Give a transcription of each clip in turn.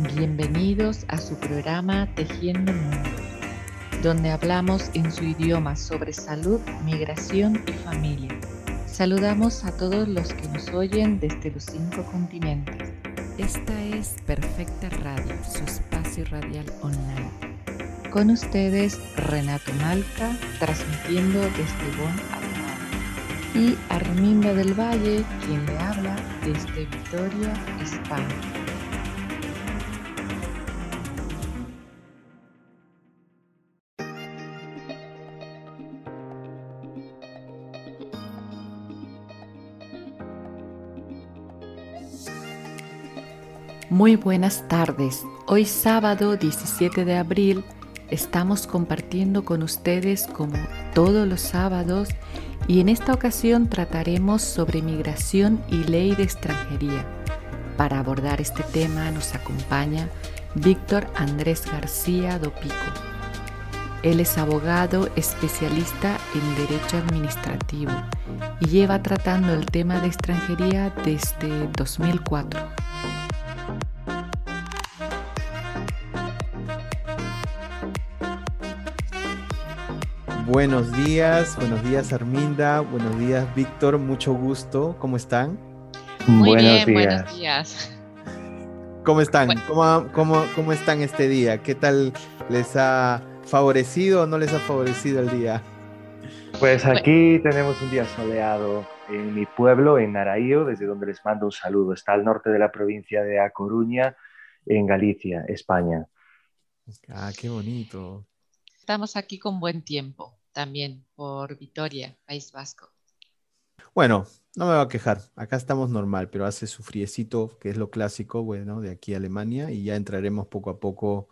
Bienvenidos a su programa Tejiendo Mundos, donde hablamos en su idioma sobre salud, migración y familia. Saludamos a todos los que nos oyen desde los cinco continentes. Esta es Perfecta Radio, su espacio radial online. Con ustedes, Renato Malca, transmitiendo desde Bonn, Alemania. Y Arminda del Valle, quien le habla desde Vitoria, España. Muy buenas tardes. Hoy sábado 17 de abril estamos compartiendo con ustedes como todos los sábados y en esta ocasión trataremos sobre migración y ley de extranjería. Para abordar este tema nos acompaña Víctor Andrés García Dopico. Él es abogado especialista en derecho administrativo y lleva tratando el tema de extranjería desde 2004. Buenos días, buenos días Arminda, buenos días Víctor, mucho gusto, ¿cómo están? Muy buenos bien, días. buenos días. ¿Cómo están? ¿Cómo, cómo, cómo están este día? ¿Qué tal les ha favorecido o no les ha favorecido el día? Pues aquí tenemos un día soleado en mi pueblo, en Naraío, desde donde les mando un saludo. Está al norte de la provincia de A Coruña, en Galicia, España. Ah, qué bonito. Estamos aquí con buen tiempo también por Vitoria, País Vasco. Bueno, no me voy a quejar. Acá estamos normal, pero hace su friecito, que es lo clásico, bueno, de aquí a Alemania, y ya entraremos poco a poco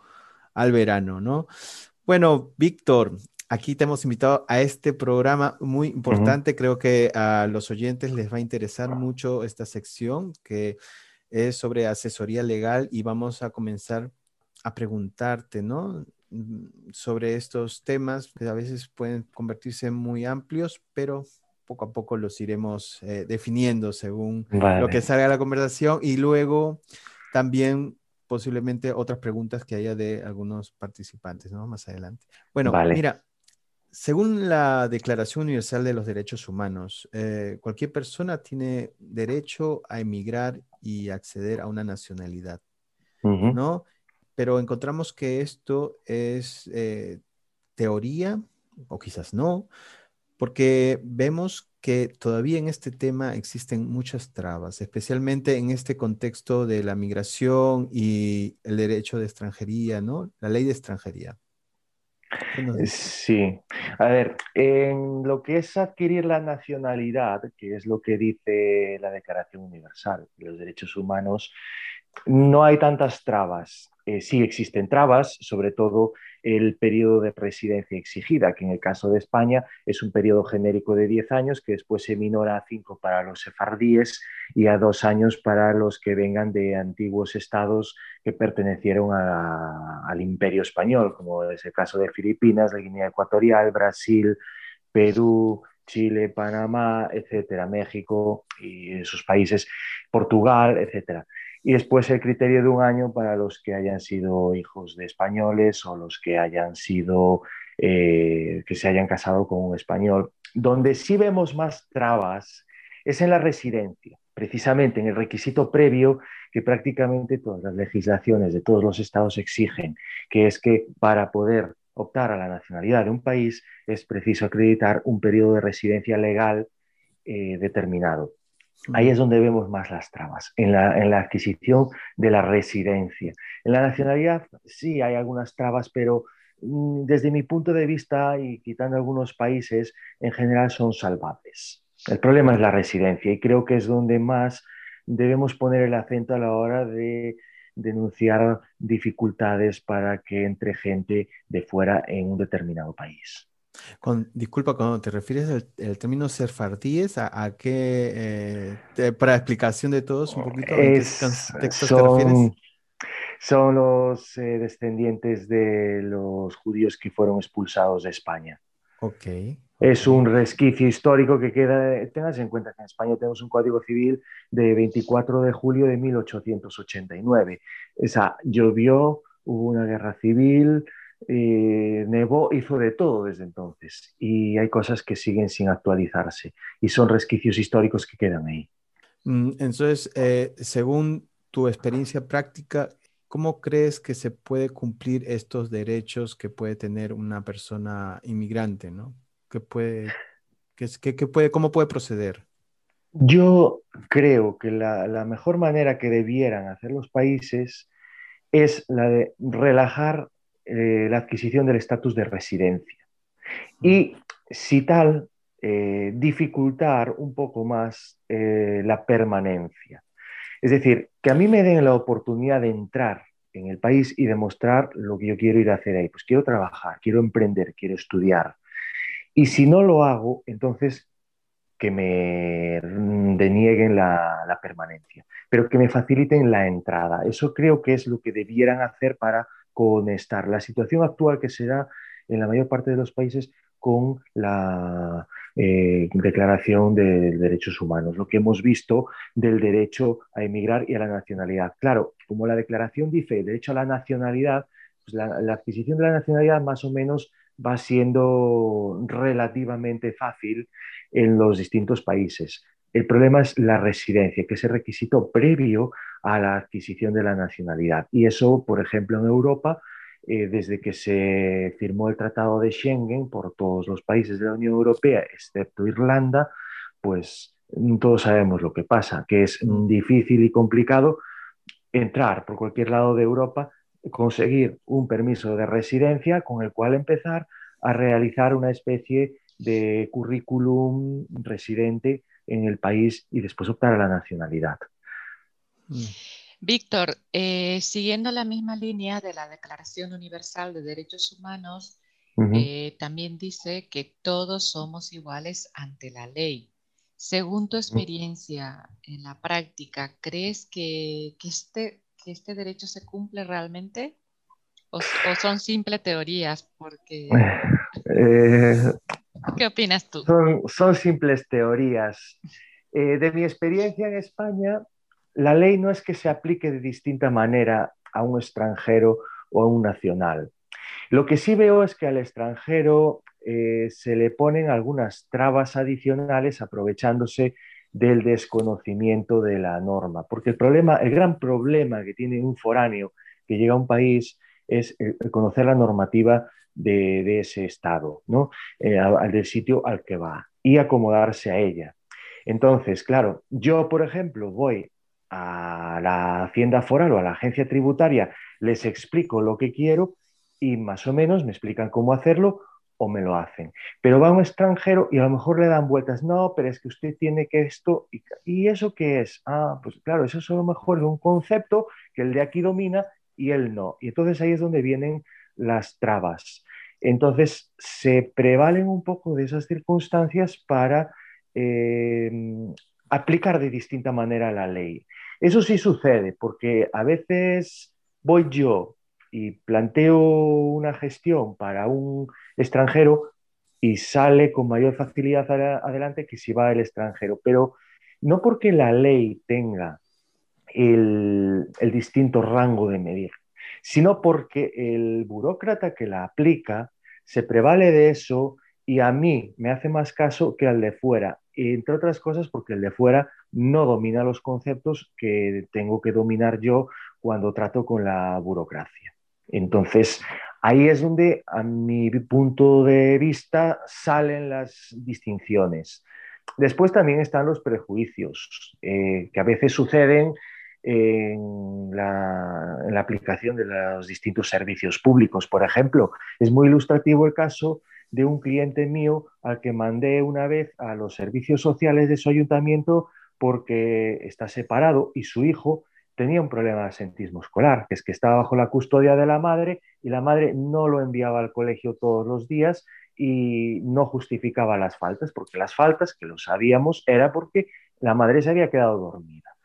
al verano, ¿no? Bueno, Víctor, aquí te hemos invitado a este programa muy importante. Creo que a los oyentes les va a interesar mucho esta sección que es sobre asesoría legal y vamos a comenzar a preguntarte, ¿no? Mm, sobre estos temas que a veces pueden convertirse en muy amplios, pero poco a poco los iremos eh, definiendo según lo que salga la conversación y luego también posiblemente otras preguntas que haya de algunos participantes, ¿no? Más adelante. Bueno, mira, según la Declaración Universal de los Derechos Humanos, eh, cualquier persona tiene derecho a emigrar y acceder a una nacionalidad, ¿no? Pero encontramos que esto es eh, teoría, o quizás no, porque vemos que todavía en este tema existen muchas trabas, especialmente en este contexto de la migración y el derecho de extranjería, ¿no? La ley de extranjería. Sí, a ver, en lo que es adquirir la nacionalidad, que es lo que dice la Declaración Universal de los Derechos Humanos, no hay tantas trabas. Eh, sí existen trabas, sobre todo el periodo de residencia exigida, que en el caso de España es un periodo genérico de 10 años, que después se minora a 5 para los sefardíes y a 2 años para los que vengan de antiguos estados que pertenecieron al imperio español, como es el caso de Filipinas, la Guinea Ecuatorial, Brasil, Perú, Chile, Panamá, etcétera, México y esos países, Portugal, etcétera y después el criterio de un año para los que hayan sido hijos de españoles o los que hayan sido, eh, que se hayan casado con un español. Donde sí vemos más trabas es en la residencia, precisamente en el requisito previo que prácticamente todas las legislaciones de todos los estados exigen, que es que para poder optar a la nacionalidad de un país es preciso acreditar un periodo de residencia legal eh, determinado. Ahí es donde vemos más las trabas, en la, adquisición de la residencia. En la nacionalidad sí hay algunas trabas, pero mm, desde mi punto de vista y quitando algunos países, en general son salvables. El problema es la residencia y creo que es donde más debemos poner el acento a la hora de denunciar dificultades para que entre gente de fuera en un determinado país. Con, disculpa, cuando te refieres al, término sefardíes, ¿a, a qué, eh, para explicación de todos un poquito, es, qué textos son, te refieres? Son los eh, descendientes de los judíos que fueron expulsados de España. Ok, Es un resquicio histórico que queda, tengas en cuenta que en España tenemos un Código Civil de 24 de julio de 1889. O sea, llovió, hubo una guerra civil, eh, nevó, hizo de todo desde entonces. Y hay cosas que siguen sin actualizarse y son resquicios históricos que quedan ahí. Mm, entonces, eh, según tu experiencia práctica, ¿cómo crees que se puede cumplir estos derechos que puede tener una persona inmigrante, ¿no? ¿Qué puede, qué, puede, cómo puede proceder? Yo creo que la, mejor manera que debieran hacer los países es la de relajar eh, la adquisición del estatus de residencia. Y si tal, eh, dificultar un poco más eh, la permanencia. Es decir, que a mí me den la oportunidad de entrar en el país y demostrar lo que yo quiero ir a hacer ahí. Pues quiero trabajar, quiero emprender, quiero estudiar, y si no lo hago, entonces que me denieguen la, permanencia, pero que me faciliten la entrada. Eso creo que es lo que debieran hacer para conectar la situación actual que se da en la mayor parte de los países con la eh, Declaración de Derechos Humanos, lo que hemos visto del derecho a emigrar y a la nacionalidad. Claro, como la declaración dice el derecho a la nacionalidad, pues la, la adquisición de la nacionalidad más o menos va siendo relativamente fácil en los distintos países. El problema es la residencia, que es el requisito previo a la adquisición de la nacionalidad. Y eso, por ejemplo, en Europa, eh, desde que se firmó el Tratado de Schengen por todos los países de la Unión Europea, excepto Irlanda, pues todos sabemos lo que pasa, que es difícil y complicado entrar por cualquier lado de Europa conseguir un permiso de residencia con el cual empezar a realizar una especie de currículum residente en el país y después optar a la nacionalidad. Mm. Víctor, eh, siguiendo la misma línea de la Declaración Universal de Derechos Humanos, eh, también dice que todos somos iguales ante la ley. Según tu experiencia en la práctica, ¿crees que, que este este derecho se cumple realmente? ¿O, son simples teorías? Porque... Eh, ¿Qué opinas tú? Son, simples teorías. Eh, de mi experiencia en España, la ley no es que se aplique de distinta manera a un extranjero o a un nacional. Lo que sí veo es que al extranjero eh, se le ponen algunas trabas adicionales aprovechándose del desconocimiento de la norma. Porque el problema, el gran problema que tiene un foráneo que llega a un país es conocer la normativa de, ese estado, ¿no? Eh, del sitio al que va y acomodarse a ella. Entonces, claro, yo, por ejemplo, voy a la Hacienda Foral o a la agencia tributaria, les explico lo que quiero y más o menos me explican cómo hacerlo o me lo hacen. Pero va un extranjero y a lo mejor le dan vueltas, no, pero es que usted tiene que esto, ¿y, eso qué es? Ah, pues claro, eso es a lo mejor un concepto que el de aquí domina y él no. Y entonces ahí es donde vienen las trabas. Entonces se prevalen un poco de esas circunstancias para eh, aplicar de distinta manera la ley. Eso sí sucede, porque a veces voy yo y planteo una gestión para un extranjero y sale con mayor facilidad adelante que si va el extranjero. Pero no porque la ley tenga el, distinto rango de medir, sino porque el burócrata que la aplica se prevale de eso y a mí me hace más caso que al de fuera, entre otras cosas porque el de fuera no domina los conceptos que tengo que dominar yo cuando trato con la burocracia. Entonces, ahí es donde, a mi punto de vista, salen las distinciones. Después también están los prejuicios, eh, que a veces suceden en la, aplicación de los distintos servicios públicos. Por ejemplo, es muy ilustrativo el caso de un cliente mío al que mandé una vez a los servicios sociales de su ayuntamiento porque está separado y su hijo tenía un problema de asentismo escolar, que es que estaba bajo la custodia de la madre y la madre no lo enviaba al colegio todos los días y no justificaba las faltas, porque las faltas, que lo sabíamos, era porque la madre se había quedado dormida.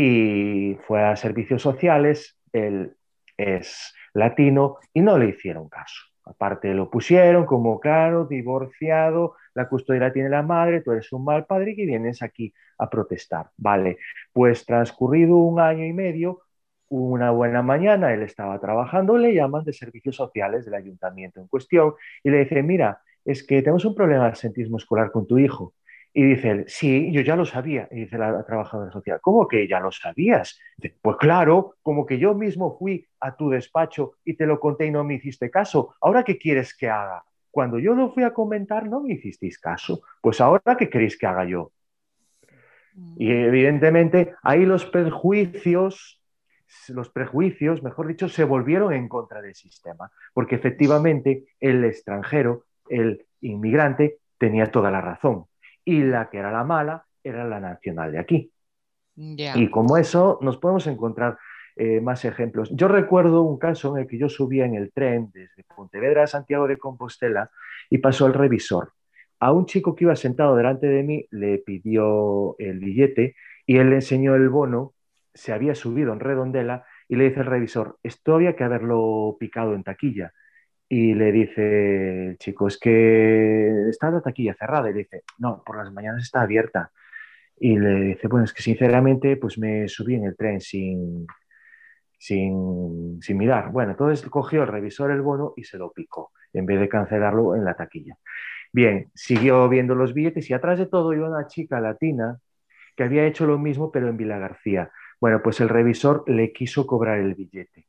Y fue a servicios sociales, él es latino y no le hicieron caso. aparte lo pusieron como claro, divorciado, la custodia tiene la madre, tú eres un mal padre y vienes aquí a protestar. Vale, pues transcurrido un año y medio, una buena mañana, él estaba trabajando, le llaman de servicios sociales del ayuntamiento en cuestión y le dicen, mira, es que tenemos un problema de sentismo escolar con tu hijo. Y dice él, sí, yo ya lo sabía. Y dice la, trabajadora social, ¿cómo que ya lo sabías? pues claro, como que yo mismo fui a tu despacho y te lo conté y no me hiciste caso. ¿Ahora qué quieres que haga? Cuando yo lo fui a comentar no me hicisteis caso. Pues ahora qué queréis que haga yo. Y mm. evidentemente ahí los prejuicios, los prejuicios, mejor dicho, se volvieron en contra del sistema, porque efectivamente el extranjero, el inmigrante, tenía toda la razón y la que era la mala era la nacional de aquí. Y como eso nos podemos encontrar eh, más ejemplos. Yo recuerdo un caso en el que yo subía en el tren desde Pontevedra a Santiago de Compostela y pasó el revisor. A un chico que iba sentado delante de mí le pidió el billete y él le enseñó el bono, se había subido en redondela y le dice el revisor, esto había que haberlo picado en taquilla. Y le dice el chico, es que está la taquilla cerrada. Y le dice, no, por las mañanas está abierta. Y le dice, bueno, es que sinceramente pues me subí en el tren sin, sin, sin mirar. Bueno, entonces cogió el revisor el bono y se lo picó, en vez de cancelarlo en la taquilla. Bien, siguió viendo los billetes y atrás de todo iba una chica latina que había hecho lo mismo pero en Vila García. Bueno, pues el revisor le quiso cobrar el billete.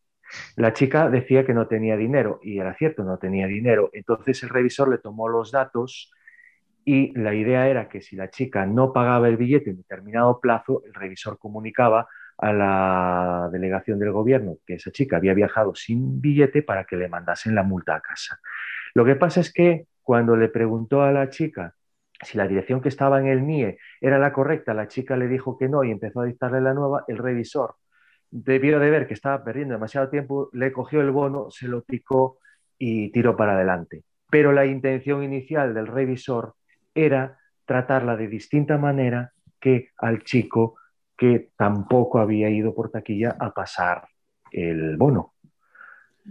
La chica decía que no tenía dinero y era cierto, no tenía dinero. Entonces el revisor le tomó los datos y la idea era que si la chica no pagaba el billete en determinado plazo, el revisor comunicaba a la delegación del gobierno que esa chica había viajado sin billete para que le mandasen la multa a casa. Lo que pasa es que cuando le preguntó a la chica si la dirección que estaba en el NIE era la correcta, la chica le dijo que no y empezó a dictarle la nueva, el revisor debió de ver que estaba perdiendo demasiado tiempo, le cogió el bono, se lo picó y tiró para adelante. Pero la intención inicial del revisor era tratarla de distinta manera que al chico que tampoco había ido por taquilla a pasar el bono.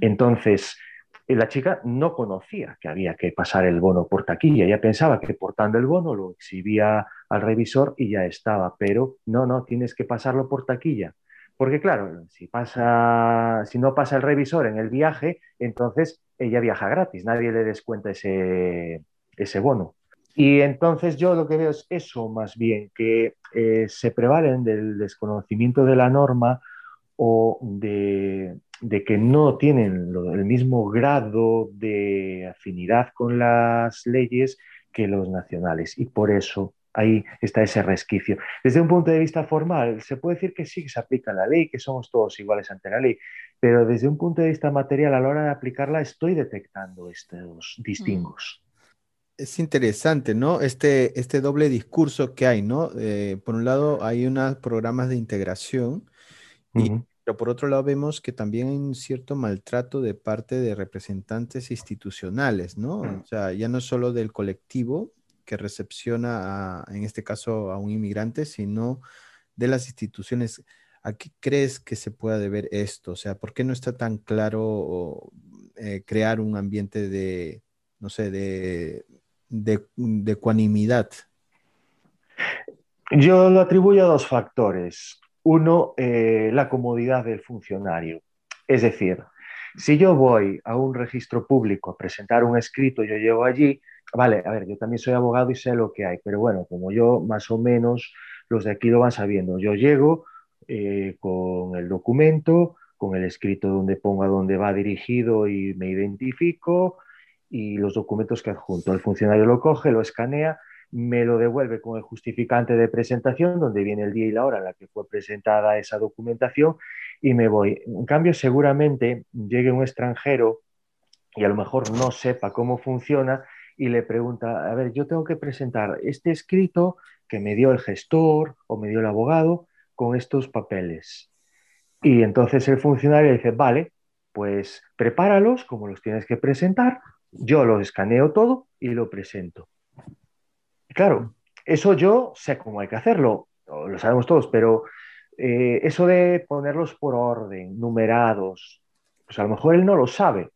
Entonces, la chica no conocía que había que pasar el bono por taquilla, ella pensaba que portando el bono lo exhibía al revisor y ya estaba, pero no, no, tienes que pasarlo por taquilla. Porque claro, si, pasa, si no pasa el revisor en el viaje, entonces ella viaja gratis, nadie le descuenta ese, ese bono. Y entonces yo lo que veo es eso más bien, que eh, se prevalen del desconocimiento de la norma o de, de que no tienen el mismo grado de afinidad con las leyes que los nacionales. Y por eso ahí está ese resquicio. Desde un punto de vista formal, se puede decir que sí que se aplica la ley, que somos todos iguales ante la ley, pero desde un punto de vista material, a la hora de aplicarla, estoy detectando estos distingos. Es interesante, ¿no? Este, este doble discurso que hay, ¿no? Eh, por un lado, hay unos programas de integración, pero por otro lado vemos que también hay un cierto maltrato de parte de representantes institucionales, ¿no? O sea, ya no solo del colectivo, que recepciona, en este caso, a un inmigrante, sino de las instituciones. ¿A qué crees que se pueda deber esto? O sea, ¿por qué no está tan claro eh, crear un ambiente de, no sé, de, de, ecuanimidad? Yo lo atribuyo a dos factores. Uno, eh, la comodidad del funcionario. Es decir, si yo voy a un registro público a presentar un escrito, yo llevo allí, Vale, a ver, yo también soy abogado y sé lo que hay, pero bueno, como yo más o menos los de aquí lo van sabiendo, yo llego eh, con el documento, con el escrito donde ponga dónde va dirigido y me identifico y los documentos que adjunto. El funcionario lo coge, lo escanea, me lo devuelve con el justificante de presentación, donde viene el día y la hora en la que fue presentada esa documentación y me voy. En cambio, seguramente llegue un extranjero y a lo mejor no sepa cómo funciona y le pregunta, a ver, yo tengo que presentar este escrito que me dio el gestor o me dio el abogado con estos papeles. Y entonces el funcionario dice, vale, pues prepáralos como los tienes que presentar, yo los escaneo todo y lo presento. claro, eso yo sé cómo hay que hacerlo, lo sabemos todos, pero eh, eso de ponerlos por orden, numerados, pues a lo mejor él no lo sabe.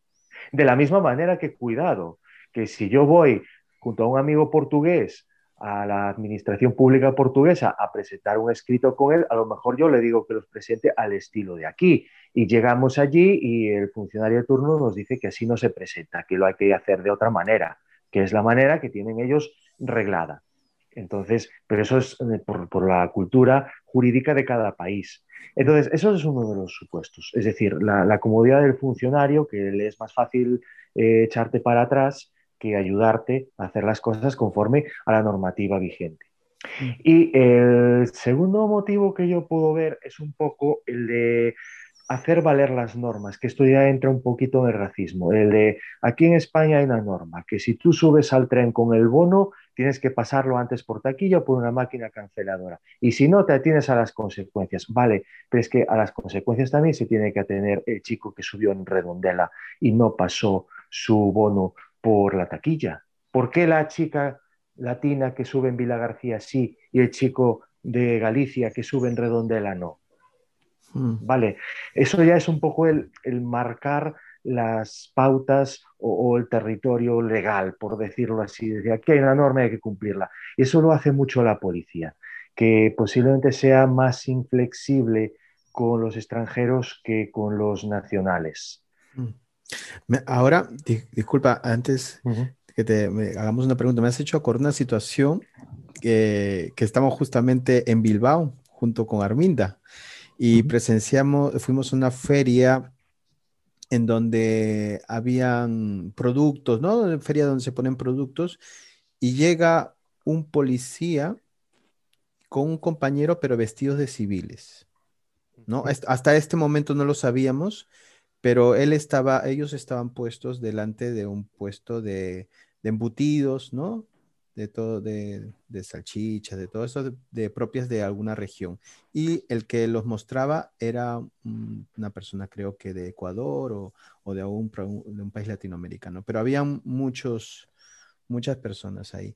De la misma manera que cuidado, que si yo voy junto a un amigo portugués a la administración pública portuguesa a presentar un escrito con él, a lo mejor yo le digo que los presente al estilo de aquí. Y llegamos allí y el funcionario de turno nos dice que así no se presenta, que lo hay que hacer de otra manera, que es la manera que tienen ellos reglada. Entonces, pero eso es eh, por, la cultura jurídica de cada país. Entonces, eso es uno de los supuestos. Es decir, la, comodidad del funcionario, que le es más fácil eh, echarte para atrás que ayudarte a hacer las cosas conforme a la normativa vigente. Mm. Y el segundo motivo que yo puedo ver es un poco el de hacer valer las normas, que esto ya entra un poquito en el racismo. El de aquí en España hay una norma, que si tú subes al tren con el bono, tienes que pasarlo antes por taquilla o por una máquina canceladora. Y si no, te atienes a las consecuencias. Vale, pero es que a las consecuencias también se tiene que atener el chico que subió en redondela y no pasó su bono por la taquilla. ¿Por qué la chica latina que sube en Vila García sí y el chico de Galicia que sube en Redondela no? Hmm. Vale, eso ya es un poco el, marcar las pautas o, el territorio legal, por decirlo así. Decir, aquí hay una norma y hay que cumplirla. Y eso lo hace mucho la policía, que posiblemente sea más inflexible con los extranjeros que con los nacionales. Hmm. Ahora, disculpa, antes que te hagamos una pregunta, me has hecho acordar una situación que, estamos justamente en Bilbao junto con Arminda y presenciamos, fuimos a una feria en donde habían productos, ¿no? Feria donde se ponen productos y llega un policía con un compañero pero vestidos de civiles, ¿no? Hasta este momento no lo sabíamos pero él estaba, ellos estaban puestos delante de un puesto de, embutidos, ¿no? De todo, de, de salchichas, de todo eso, de, propias de alguna región. Y el que los mostraba era una persona, creo que de Ecuador o, de, de un país latinoamericano, pero había muchos, muchas personas ahí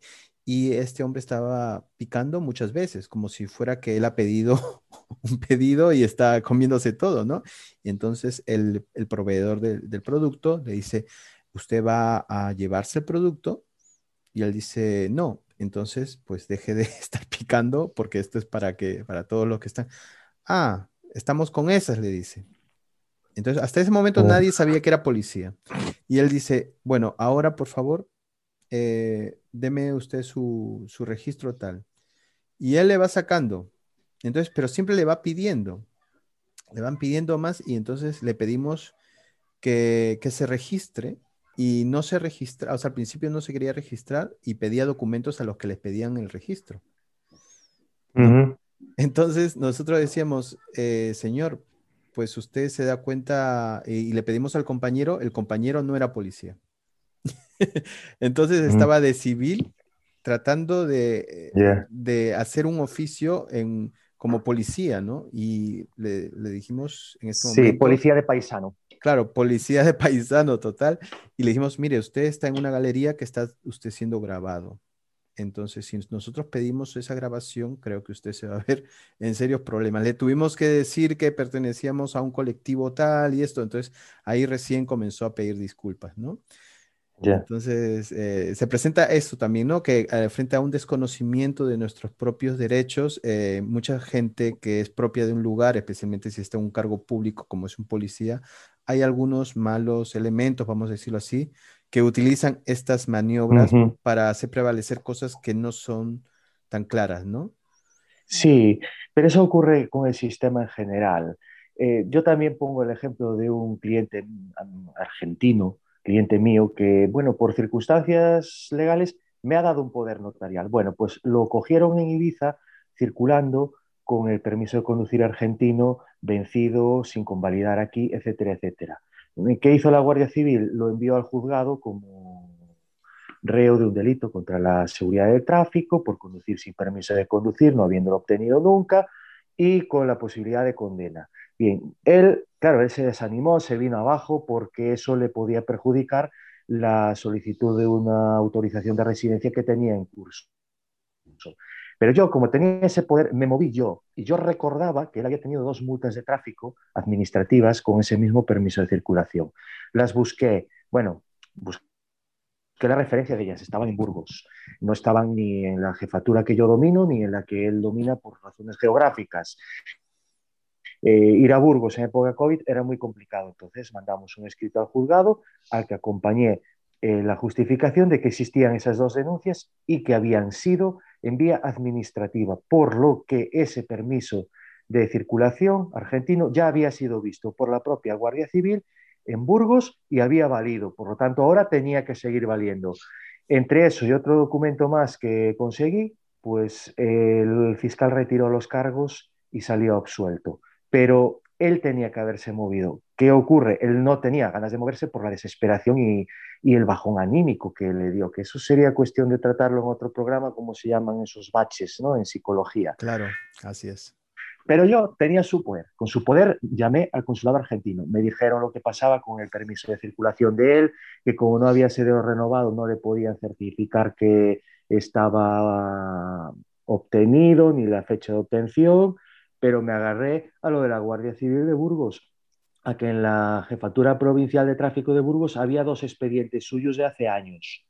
y este hombre estaba picando muchas veces, como si fuera que él ha pedido un pedido y está comiéndose todo, ¿no? Y entonces el, proveedor del producto le dice, ¿usted va a llevarse el producto? Y él dice, no. Entonces, pues deje de estar picando porque esto es para que, para todos los que están. Ah, estamos con esas, le dice. Entonces, hasta ese momento nadie sabía que era policía. Y él dice, bueno, ahora por favor, eh, deme usted su, registro tal. Y él le va sacando. Entonces, pero siempre le va pidiendo. Le van pidiendo más y entonces le pedimos que, se registre y no se registra, o sea, al principio no se quería registrar y pedía documentos a los que les pedían el registro. Entonces nosotros decíamos, eh, señor, pues usted se da cuenta y le pedimos al compañero, el compañero no era policía. Entonces estaba de civil tratando de, de, hacer un oficio en, como policía, ¿no? Y le, dijimos en este momento... Sí, policía de paisano. Claro, policía de paisano total. Y le dijimos, mire, usted está en una galería que está usted siendo grabado. Entonces, si nosotros pedimos esa grabación, creo que usted se va a ver en serios problemas. Le tuvimos que decir que pertenecíamos a un colectivo tal y esto. Entonces, ahí recién comenzó a pedir disculpas, ¿no? Entonces, eh, se presenta esto también, ¿no? Que eh, frente a un desconocimiento de nuestros propios derechos, eh, mucha gente que es propia de un lugar, especialmente si está en un cargo público como es un policía, hay algunos malos elementos, vamos a decirlo así, que utilizan estas maniobras para hacer prevalecer cosas que no son tan claras, ¿no? Sí, pero eso ocurre con el sistema en general. yo también pongo el ejemplo de un cliente mm, argentino cliente mío que, bueno, por circunstancias legales me ha dado un poder notarial. Bueno, pues lo cogieron en Ibiza circulando con el permiso de conducir argentino vencido, sin convalidar aquí, etcétera, etcétera. ¿Qué hizo la Guardia Civil? Lo envió al juzgado como reo de un delito contra la seguridad del tráfico por conducir sin permiso de conducir, no habiéndolo obtenido nunca, y con la posibilidad de condena. Bien, él, claro, él se desanimó, se vino abajo porque eso le podía perjudicar la solicitud de una autorización de residencia que tenía en curso. Pero yo, como tenía ese poder, me moví yo y yo recordaba que él había tenido dos multas de tráfico administrativas con ese mismo permiso de circulación. Las busqué, Bueno, busqué la referencia de ellas, estaban en Burgos, no estaban ni en la jefatura que yo domino ni en la que él domina por razones geográficas. Eh, ir a Burgos en época COVID era muy complicado, entonces mandamos un escrito al juzgado al que acompañé eh, la justificación de que existían esas dos denuncias y que habían sido en vía administrativa, por lo que ese permiso de circulación argentino ya había sido visto por la propia Guardia Civil en Burgos y había valido. Por lo tanto, ahora tenía que seguir valiendo. Entre eso y otro documento más que conseguí, pues el fiscal retiró los cargos y salió absuelto. Pero él tenía que haberse movido. ¿Qué ocurre? Él no tenía ganas de moverse por la desesperación y, el bajón anímico que le dio, que eso sería cuestión de tratarlo en otro programa, como se llaman esos baches ¿no? en psicología. Claro, así es. Pero yo tenía su poder. Con su poder llamé al consulado argentino. Me dijeron lo que pasaba con el permiso de circulación de él, que como no había sido renovado no le podían certificar que estaba obtenido ni la fecha de obtención, pero me agarré a lo de la Guardia Civil de Burgos, a que en la Jefatura Provincial de Tráfico de Burgos había dos expedientes suyos de hace años.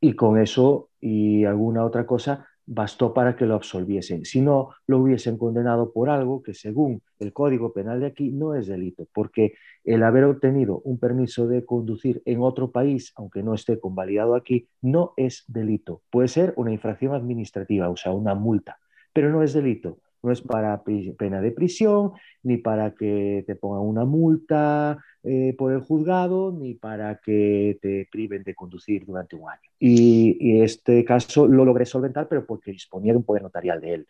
Y con eso y alguna otra cosa bastó para que lo absolviesen. Si no, lo hubiesen condenado por algo que según el Código Penal de aquí no es delito, porque el haber obtenido un permiso de conducir en otro país, aunque no esté convalidado aquí, no es delito. Puede ser una infracción administrativa, o sea, una multa, pero no es delito no es para pena de prisión, ni para que te pongan una multa eh, por el juzgado, ni para que te priven de conducir durante un año. Y, este caso lo logré solventar, pero porque disponía de un poder notarial de él.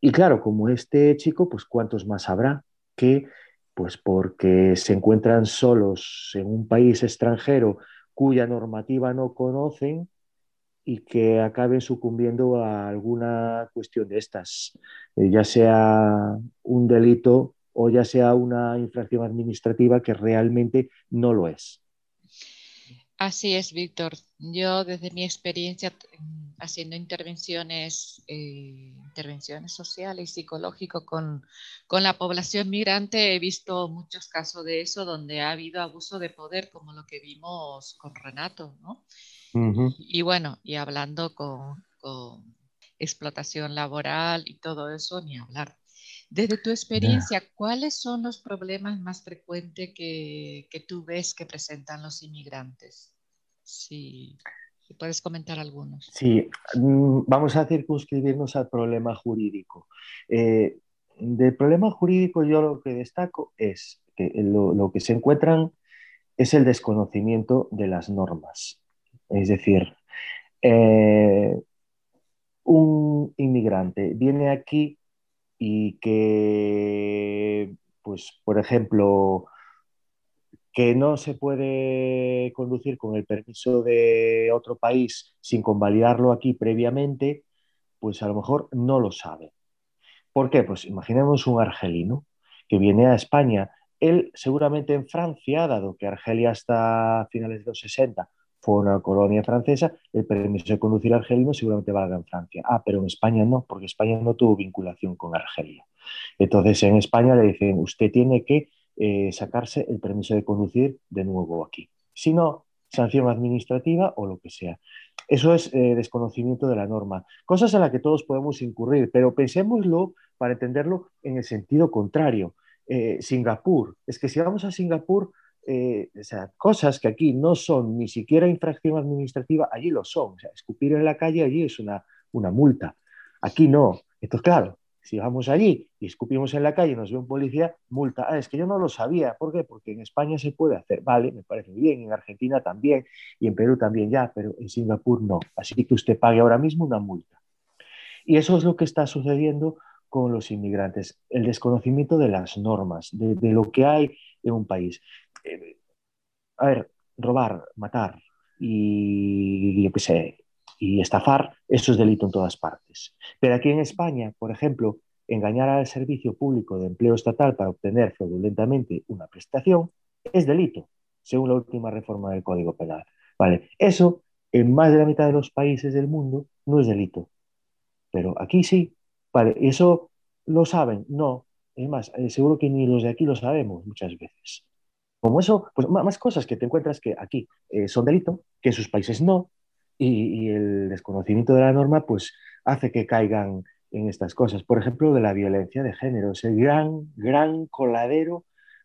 Y claro, como este chico, pues cuántos más habrá que, pues porque se encuentran solos en un país extranjero cuya normativa no conocen, y que acaben sucumbiendo a alguna cuestión de estas, eh, ya sea un delito o ya sea una infracción administrativa que realmente no lo es. Así es, Víctor. Yo desde mi experiencia haciendo intervenciones, eh, intervenciones sociales y psicológicas con, con, la población migrante, he visto muchos casos de eso donde ha habido abuso de poder, como lo que vimos con Renato, ¿no? Y, bueno, y hablando con, explotación laboral y todo eso, ni hablar. Desde tu experiencia, ¿cuáles son los problemas más frecuentes que, que, tú ves que presentan los inmigrantes? Si, puedes comentar algunos. Sí, mm, vamos a circunscribirnos al problema jurídico. Eh, del problema jurídico yo lo que destaco es que lo, lo que se encuentran es el desconocimiento de las normas. Es decir, eh, un inmigrante viene aquí y que, pues, por ejemplo, que no se puede conducir con el permiso de otro país sin convalidarlo aquí previamente, pues a lo mejor no lo sabe. ¿Por qué? Pues imaginemos un argelino que viene a España. Él seguramente en Francia, dado que Argelia hasta finales de los 60 una colonia francesa, el permiso de conducir argelino seguramente valga en Francia. Ah, pero en España no, porque España no tuvo vinculación con Argelia. Entonces, en España le dicen, usted tiene que eh, sacarse el permiso de conducir de nuevo aquí. Si no, sanción administrativa o lo que sea. Eso es eh, desconocimiento de la norma. Cosas en las que todos podemos incurrir, pero pensémoslo para entenderlo en el sentido contrario. Eh, Singapur, es que si vamos a Singapur, eh, o sea, cosas que aquí no son ni siquiera infracción administrativa, allí lo son. O sea, escupir en la calle allí es una, una multa. Aquí no. Entonces, claro, si vamos allí y escupimos en la calle y nos ve un policía, multa. Ah, es que yo no lo sabía. ¿Por qué? Porque en España se puede hacer. Vale, me parece bien. En Argentina también. Y en Perú también ya. Pero en Singapur no. Así que usted pague ahora mismo una multa. Y eso es lo que está sucediendo con los inmigrantes. El desconocimiento de las normas, de, de lo que hay en un país a ver, robar, matar y, y estafar, eso es delito en todas partes. Pero aquí en España, por ejemplo, engañar al servicio público de empleo estatal para obtener fraudulentamente una prestación es delito, según la última reforma del Código Penal. Vale, eso en más de la mitad de los países del mundo no es delito, pero aquí sí. Vale, ¿eso lo saben? No. Es más, eh, seguro que ni los de aquí lo sabemos muchas veces. como eso, pues más cosas que te encuentras que aquí eh, son delito, que en sus países no, y, el desconocimiento de la norma pues hace que caigan en estas cosas. Por ejemplo, de la violencia de género, es el gran, gran coladero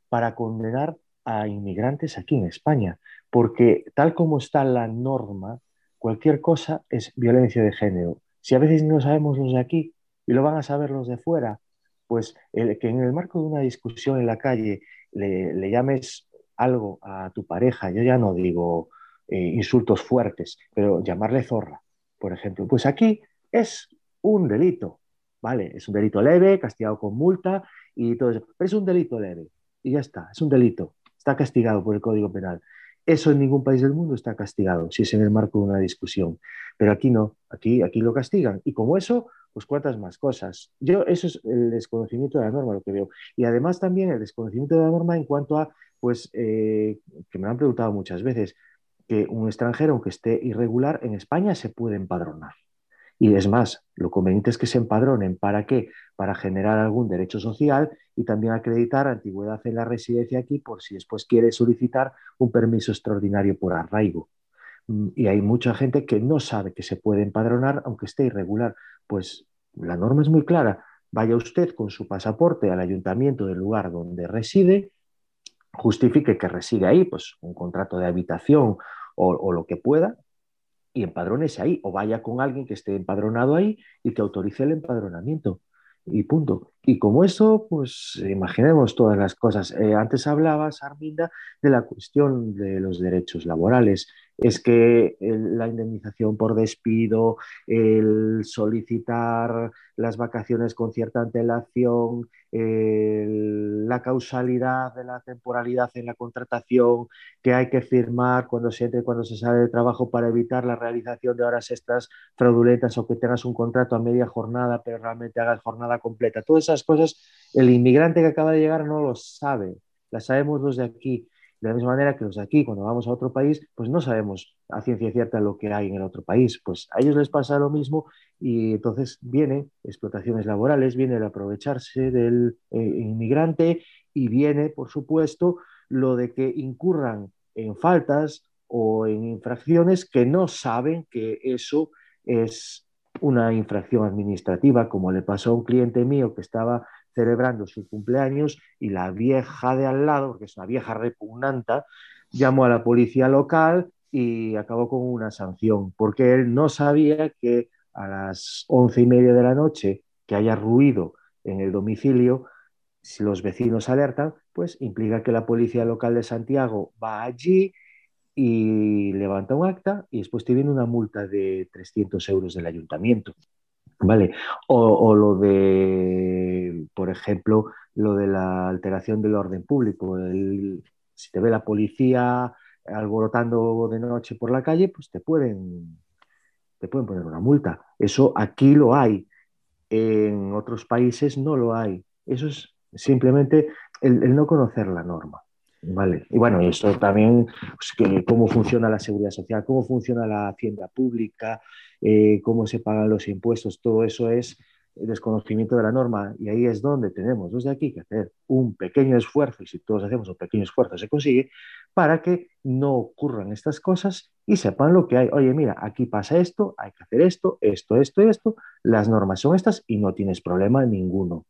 para condenar a inmigrantes aquí en España, porque tal como está la norma, cualquier cosa es violencia de género. Si a veces no sabemos los de aquí y lo van a saber los de fuera, pues el, que en el marco de una discusión en la calle le, llames algo a tu pareja, yo ya no digo eh, insultos fuertes, pero llamarle zorra, por ejemplo, pues aquí es un delito, ¿vale? Es un delito leve, castigado con multa y todo eso, pero es un delito leve y ya está, es un delito, está castigado por el Código Penal. Eso en ningún país del mundo está castigado, si es en el marco de una discusión. Pero aquí no, aquí, aquí lo castigan. Y como eso, pues cuántas más cosas. Yo, eso es el desconocimiento de la norma, lo que veo. Y además también el desconocimiento de la norma en cuanto a, pues, eh, que me han preguntado muchas veces, que un extranjero, aunque esté irregular, en España se puede empadronar. Y es más, lo conveniente es que se empadronen. ¿Para qué? Para generar algún derecho social y también acreditar antigüedad en la residencia aquí por si después quiere solicitar un permiso extraordinario por arraigo. Mm, y hay mucha gente que no sabe que se puede empadronar aunque esté irregular. Pues la norma es muy clara. Vaya usted con su pasaporte al ayuntamiento del lugar donde reside, justifique que reside ahí, pues un contrato de habitación o, lo que pueda, y empadrónese ahí o vaya con alguien que esté empadronado ahí y que autorice el empadronamiento y punto. Y como eso, pues imaginemos todas las cosas. Eh, antes hablabas, Arminda, de la cuestión de los derechos laborales. Es que la indemnización por despido, el solicitar las vacaciones con cierta antelación, la causalidad de la temporalidad en la contratación, que hay que firmar cuando se entre, cuando se sale de trabajo para evitar la realización de horas extras fraudulentas o que tengas un contrato a media jornada, pero realmente hagas jornada completa. Todas esas cosas, el inmigrante que acaba de llegar no lo sabe, las sabemos los de aquí. De la misma manera que los de aquí, cuando vamos a otro país, pues no sabemos a ciencia cierta lo que hay en el otro país. Pues a ellos les pasa lo mismo y entonces viene explotaciones laborales, viene el aprovecharse del eh, inmigrante y viene, por supuesto, lo de que incurran en faltas o en infracciones que no saben que eso es una infracción administrativa, como le pasó a un cliente mío que estaba celebrando su cumpleaños y la vieja de al lado, porque es una vieja repugnanta, llamó a la policía local y acabó con una sanción, porque él no sabía que a las once y media de la noche que haya ruido en el domicilio, si los vecinos alertan, pues implica que la policía local de Santiago va allí, y levanta un acta y después te viene una multa de 300 euros del ayuntamiento. ¿Vale? O, lo de, por ejemplo, lo de la alteración del orden público. si te ve la policía alborotando de noche por la calle, pues te pueden, te pueden poner una multa. Eso aquí lo hay. En otros países no lo hay. Eso es simplemente el no conocer la norma. Vale. Y bueno, esto también, pues, cómo funciona la seguridad social, cómo funciona la hacienda pública, eh, cómo se pagan los impuestos, todo eso es desconocimiento de la norma y ahí es donde tenemos desde aquí que hacer un pequeño esfuerzo y si todos hacemos un pequeño esfuerzo se consigue para que no ocurran estas cosas y sepan lo que hay. Oye, mira, aquí pasa esto, hay que hacer esto, esto, esto, esto, las normas son estas y no tienes problema ninguno.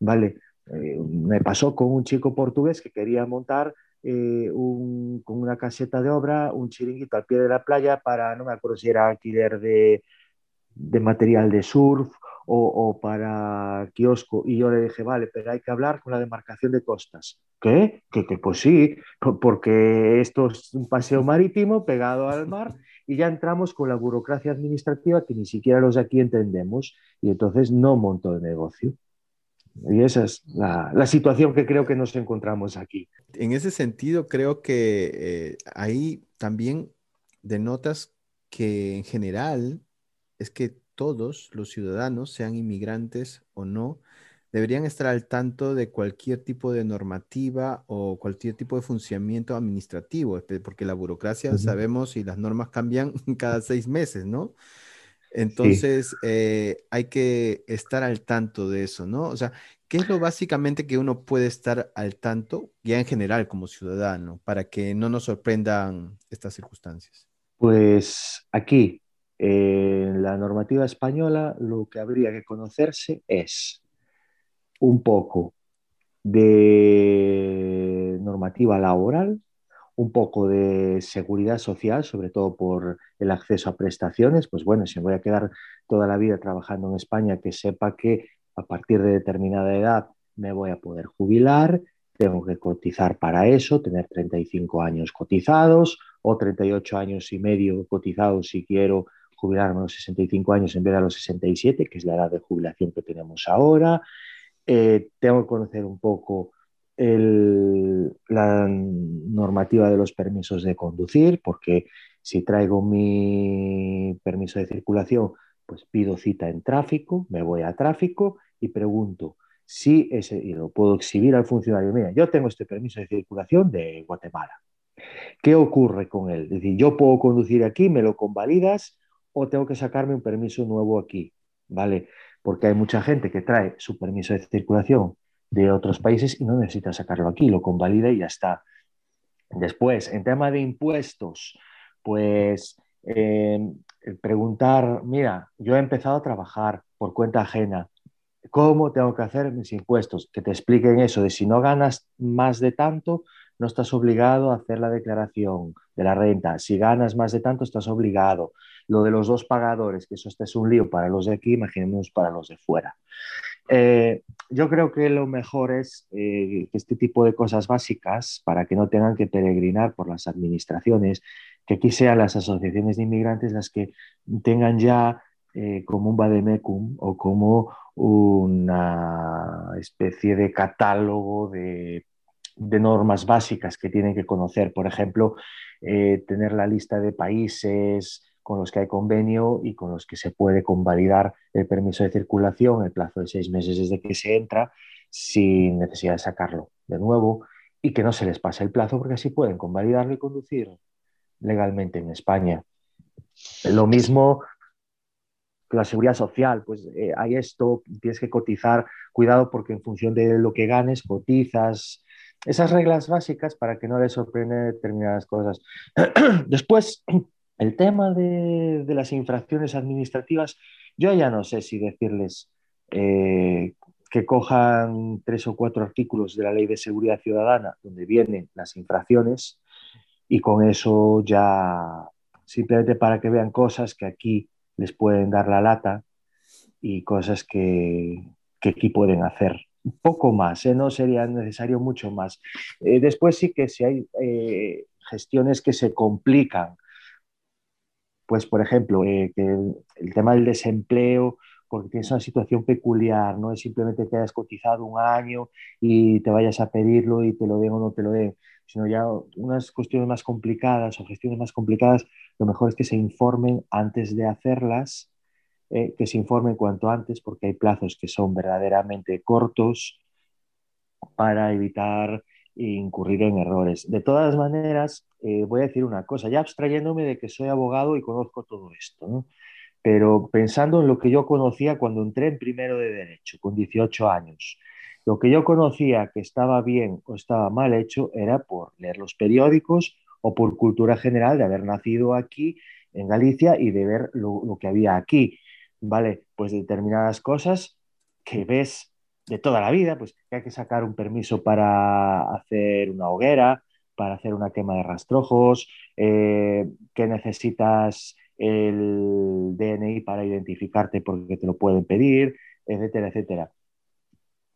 Vale, eh, me pasó con un chico portugués que quería montar eh, con una caseta de obra un chiringuito al pie de la playa para, no me acuerdo si era alquiler de, material de surf o, para kiosco. Y yo le dije, vale, pero hay que hablar con la demarcación de costas. ¿Qué? Que, que pues sí, porque esto es un paseo marítimo pegado al mar y ya entramos con la burocracia administrativa que ni siquiera los de aquí entendemos y entonces no monto el negocio. Y esa es la, situación que creo que nos encontramos aquí. En ese sentido, creo que eh, ahí también denotas que en general es que todos los ciudadanos, sean inmigrantes o no, deberían estar al tanto de cualquier tipo de normativa o cualquier tipo de funcionamiento administrativo, porque la burocracia, sabemos, y las normas cambian cada seis meses, ¿no? Entonces, eh, hay que estar al tanto de eso, ¿no? O sea, ¿qué es lo básicamente que uno puede estar al tanto, ya en general como ciudadano, para que no nos sorprendan estas circunstancias? Pues aquí, en la normativa española, lo que habría que conocerse es un poco de normativa laboral, un poco de seguridad social, sobre todo por el acceso a prestaciones, pues bueno, si me voy a quedar toda la vida trabajando en España, que sepa que a partir de determinada edad me voy a poder jubilar, tengo que cotizar para eso, tener 35 años cotizados o 38 años y medio cotizados si quiero jubilarme a los 65 años en vez de a los 67, que es la edad de jubilación que tenemos ahora. Eh, tengo que conocer un poco la normativa de los permisos de conducir, porque si traigo mi permiso de circulación, pues pido cita en tráfico, me voy a tráfico y pregunto si ese, y lo puedo exhibir al funcionario, mira, yo tengo este permiso de circulación de Guatemala. ¿Qué ocurre con él? Es decir, yo puedo conducir aquí, me lo convalidas o tengo que sacarme un permiso nuevo aquí, ¿vale? Porque hay mucha gente que trae su permiso de circulación de otros países y no necesita sacarlo aquí, lo convalida y ya está. Después, en tema de impuestos, pues eh, preguntar, mira, yo he empezado a trabajar por cuenta ajena, ¿cómo tengo que hacer mis impuestos? Que te expliquen eso, de si no ganas más de tanto, no estás obligado a hacer la declaración de la renta. Si ganas más de tanto, estás obligado. Lo de los dos pagadores, que eso este es un lío para los de aquí, imaginemos para los de fuera. Eh, yo creo que lo mejor es eh, que este tipo de cosas básicas, para que no tengan que peregrinar por las administraciones, que aquí sean las asociaciones de inmigrantes las que tengan ya eh, como un vademecum o como una especie de catálogo de, de normas básicas que tienen que conocer. Por ejemplo, tener la lista de países, con los que hay convenio y con los que se puede convalidar el permiso de circulación el plazo de seis meses desde que se entra sin necesidad de sacarlo de nuevo y que no se les pase el plazo porque así pueden convalidarlo y conducir legalmente en España. Lo mismo la seguridad social, pues eh, hay esto, tienes que cotizar, cuidado porque en función de lo que ganes, cotizas, esas reglas básicas para que no les sorprenda determinadas cosas. Después, el tema de, las infracciones administrativas, yo ya no sé si decirles eh, que cojan tres o cuatro artículos de la Ley de Seguridad Ciudadana donde vienen las infracciones y con eso ya simplemente para que vean cosas que aquí les pueden dar la lata y cosas que, aquí pueden hacer. Un poco más, ¿eh? no sería necesario mucho más. Eh, después sí que si hay gestiones que se complican pues por ejemplo, eh, que el, tema del desempleo, porque tienes una situación peculiar, no es simplemente que hayas cotizado un año y te vayas a pedirlo y te lo den o no te lo den, sino ya unas cuestiones más complicadas o gestiones más complicadas, lo mejor es que se informen antes de hacerlas, eh, que se informen cuanto antes, porque hay plazos que son verdaderamente cortos para evitar incurrir en errores. De todas maneras, eh, voy a decir una cosa, ya abstrayéndome de que soy abogado y conozco todo esto, pero pensando en lo que yo conocía cuando entré en primero de derecho, con 18 años, lo que yo conocía que estaba bien o estaba mal hecho era por leer los periódicos o por cultura general de haber nacido aquí en Galicia y de ver lo, lo que había aquí, ¿vale? Pues determinadas cosas que ves de toda la vida, pues que hay que sacar un permiso para hacer una hoguera, para hacer una quema de rastrojos, eh, que necesitas el DNI para identificarte porque te lo pueden pedir, etcétera, etcétera.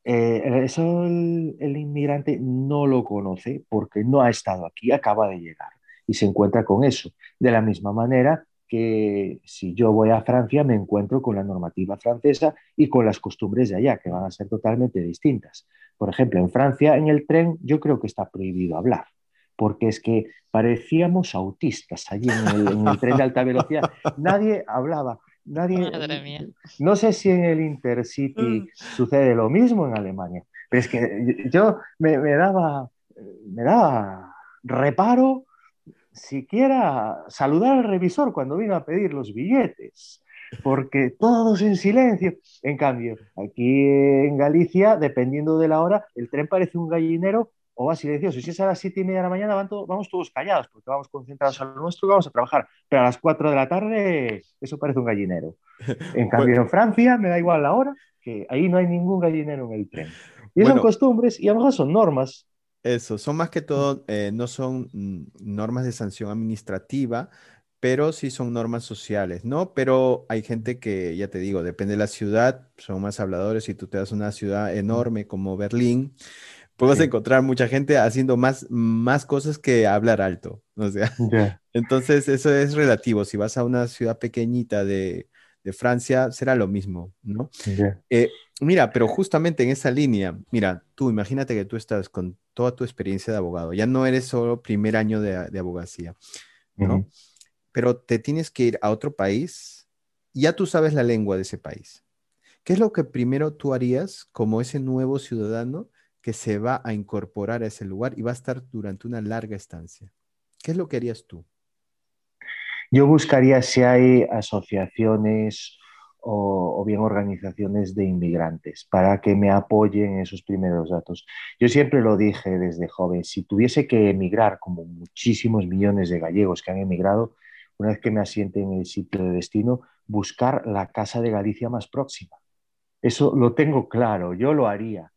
Eh, eso el, el, inmigrante no lo conoce porque no ha estado aquí, acaba de llegar y se encuentra con eso. De la misma manera que si yo voy a Francia me encuentro con la normativa francesa y con las costumbres de allá, que van a ser totalmente distintas. Por ejemplo, en Francia, en el tren, yo creo que está prohibido hablar, porque es que parecíamos autistas allí en el, tren de alta velocidad. Nadie hablaba. Nadie, No sé si en el Intercity mm. sucede lo mismo en Alemania, pero es que yo me, me daba, me daba reparo siquiera saludar al revisor cuando vino a pedir los billetes. porque todos en silencio. En cambio, aquí en Galicia, dependiendo de la hora, el tren parece un gallinero o va silencioso. Y si es a las siete y media de la mañana, vamos todos callados, porque vamos concentrados en lo nuestro y vamos a trabajar. Pero a las cuatro de la tarde, eso parece un gallinero. En cambio, en Francia, me da igual la hora, que ahí no hay ningún gallinero en el tren. Y son costumbres y a lo mejor son normas. Eso, son más que todo, eh, no son mm, normas de sanción administrativa, pero sí son normas sociales, ¿no? Pero hay gente que, ya te digo, depende de la ciudad, son más habladores. Si tú te das una ciudad enorme como Berlín, puedes encontrar mucha gente haciendo más, más cosas que hablar alto. O sea, entonces eso es relativo. Si vas a una ciudad pequeñita de, Francia, será lo mismo, ¿no? Eh, mira, pero justamente en esa línea, mira, tú imagínate que tú estás con toda tu experiencia de abogado, ya no eres solo primer año de, abogacía, ¿no? Pero te tienes que ir a otro país, ya tú sabes la lengua de ese país. ¿Qué es lo que primero tú harías como ese nuevo ciudadano que se va a incorporar a ese lugar y va a estar durante una larga estancia? ¿Qué es lo que harías tú? Yo buscaría si hay asociaciones o, bien organizaciones de inmigrantes para que me apoyen en esos primeros datos. Yo siempre lo dije desde joven, si tuviese que emigrar, como muchísimos millones de gallegos que han emigrado, una vez que me asiente en el sitio de destino, buscar la casa de Galicia más próxima. Eso lo tengo claro, yo lo haría.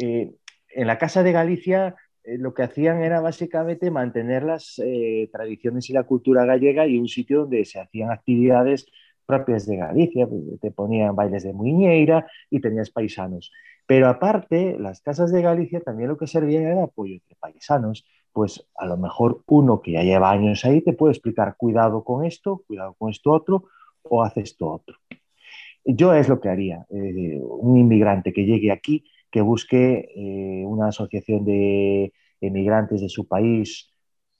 Eh, en la casa de Galicia lo que hacían era básicamente mantener las eh, tradiciones y la cultura gallega y un sitio donde se hacían actividades propias de Galicia, pues, te ponían bailes de muñeira y tenías paisanos. Pero aparte, las casas de Galicia también lo que servían era apoyo entre paisanos. Pues a lo mejor uno que ya lleva años ahí te puede explicar, cuidado con esto, cuidado con esto otro, o haces esto otro. Yo es lo que haría. Eh, un inmigrante que llegue aquí, que busque eh, una asociación de emigrantes de su país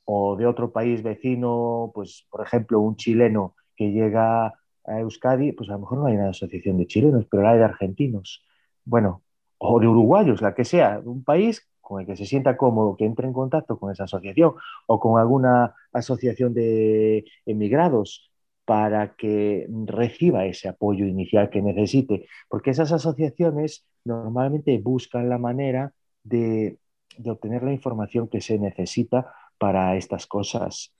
o de otro país vecino, pues por ejemplo un chileno que llega a Euskadi, pues a lo mejor no hay una asociación de chilenos, pero la hay de argentinos, bueno, o de uruguayos, la que sea, un país con el que se sienta cómodo, que entre en contacto con esa asociación o con alguna asociación de emigrados para que reciba ese apoyo inicial que necesite, porque esas asociaciones normalmente buscan la manera de, obtener la información que se necesita para estas cosas.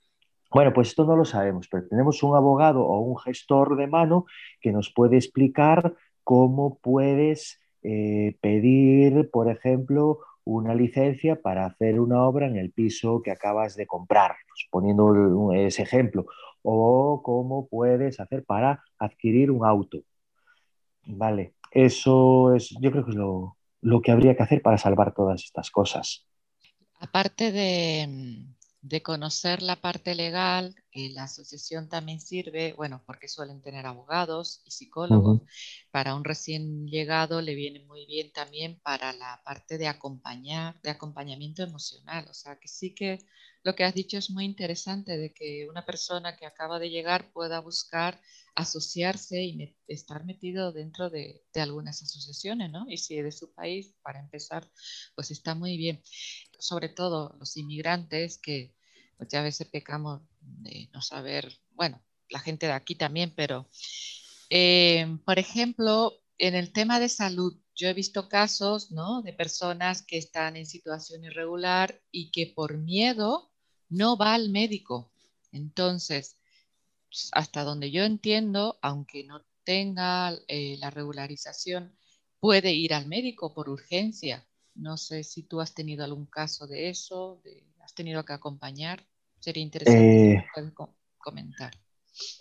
Bueno, pues esto no lo sabemos, pero tenemos un abogado o un gestor de mano que nos puede explicar cómo puedes eh, pedir, por ejemplo, una licencia para hacer una obra en el piso que acabas de comprar, pues, poniendo ese ejemplo, o cómo puedes hacer para adquirir un auto. Vale, eso es, yo creo que es lo, lo que habría que hacer para salvar todas estas cosas. Aparte de, de conocer la parte legal, y la asociación también sirve, bueno, porque suelen tener abogados y psicólogos. Para un recién llegado le viene muy bien también para la parte de acompañar, de acompañamiento emocional. O sea, que sí que lo que has dicho es muy interesante, de que una persona que acaba de llegar pueda buscar asociarse y estar metido dentro de, de algunas asociaciones, ¿no? Y si es de su país, para empezar, pues está muy bien. Sobre todo los inmigrantes que pues ya a veces pecamos de no saber, bueno, la gente de aquí también, pero, eh, por ejemplo, en el tema de salud, yo he visto casos, ¿no? De personas que están en situación irregular y que por miedo no va al médico. Entonces, pues, hasta donde yo entiendo, aunque no tenga eh, la regularización, puede ir al médico por urgencia. No sé si tú has tenido algún caso de eso, has tenido que acompañar. Sería interesante eh, comentar.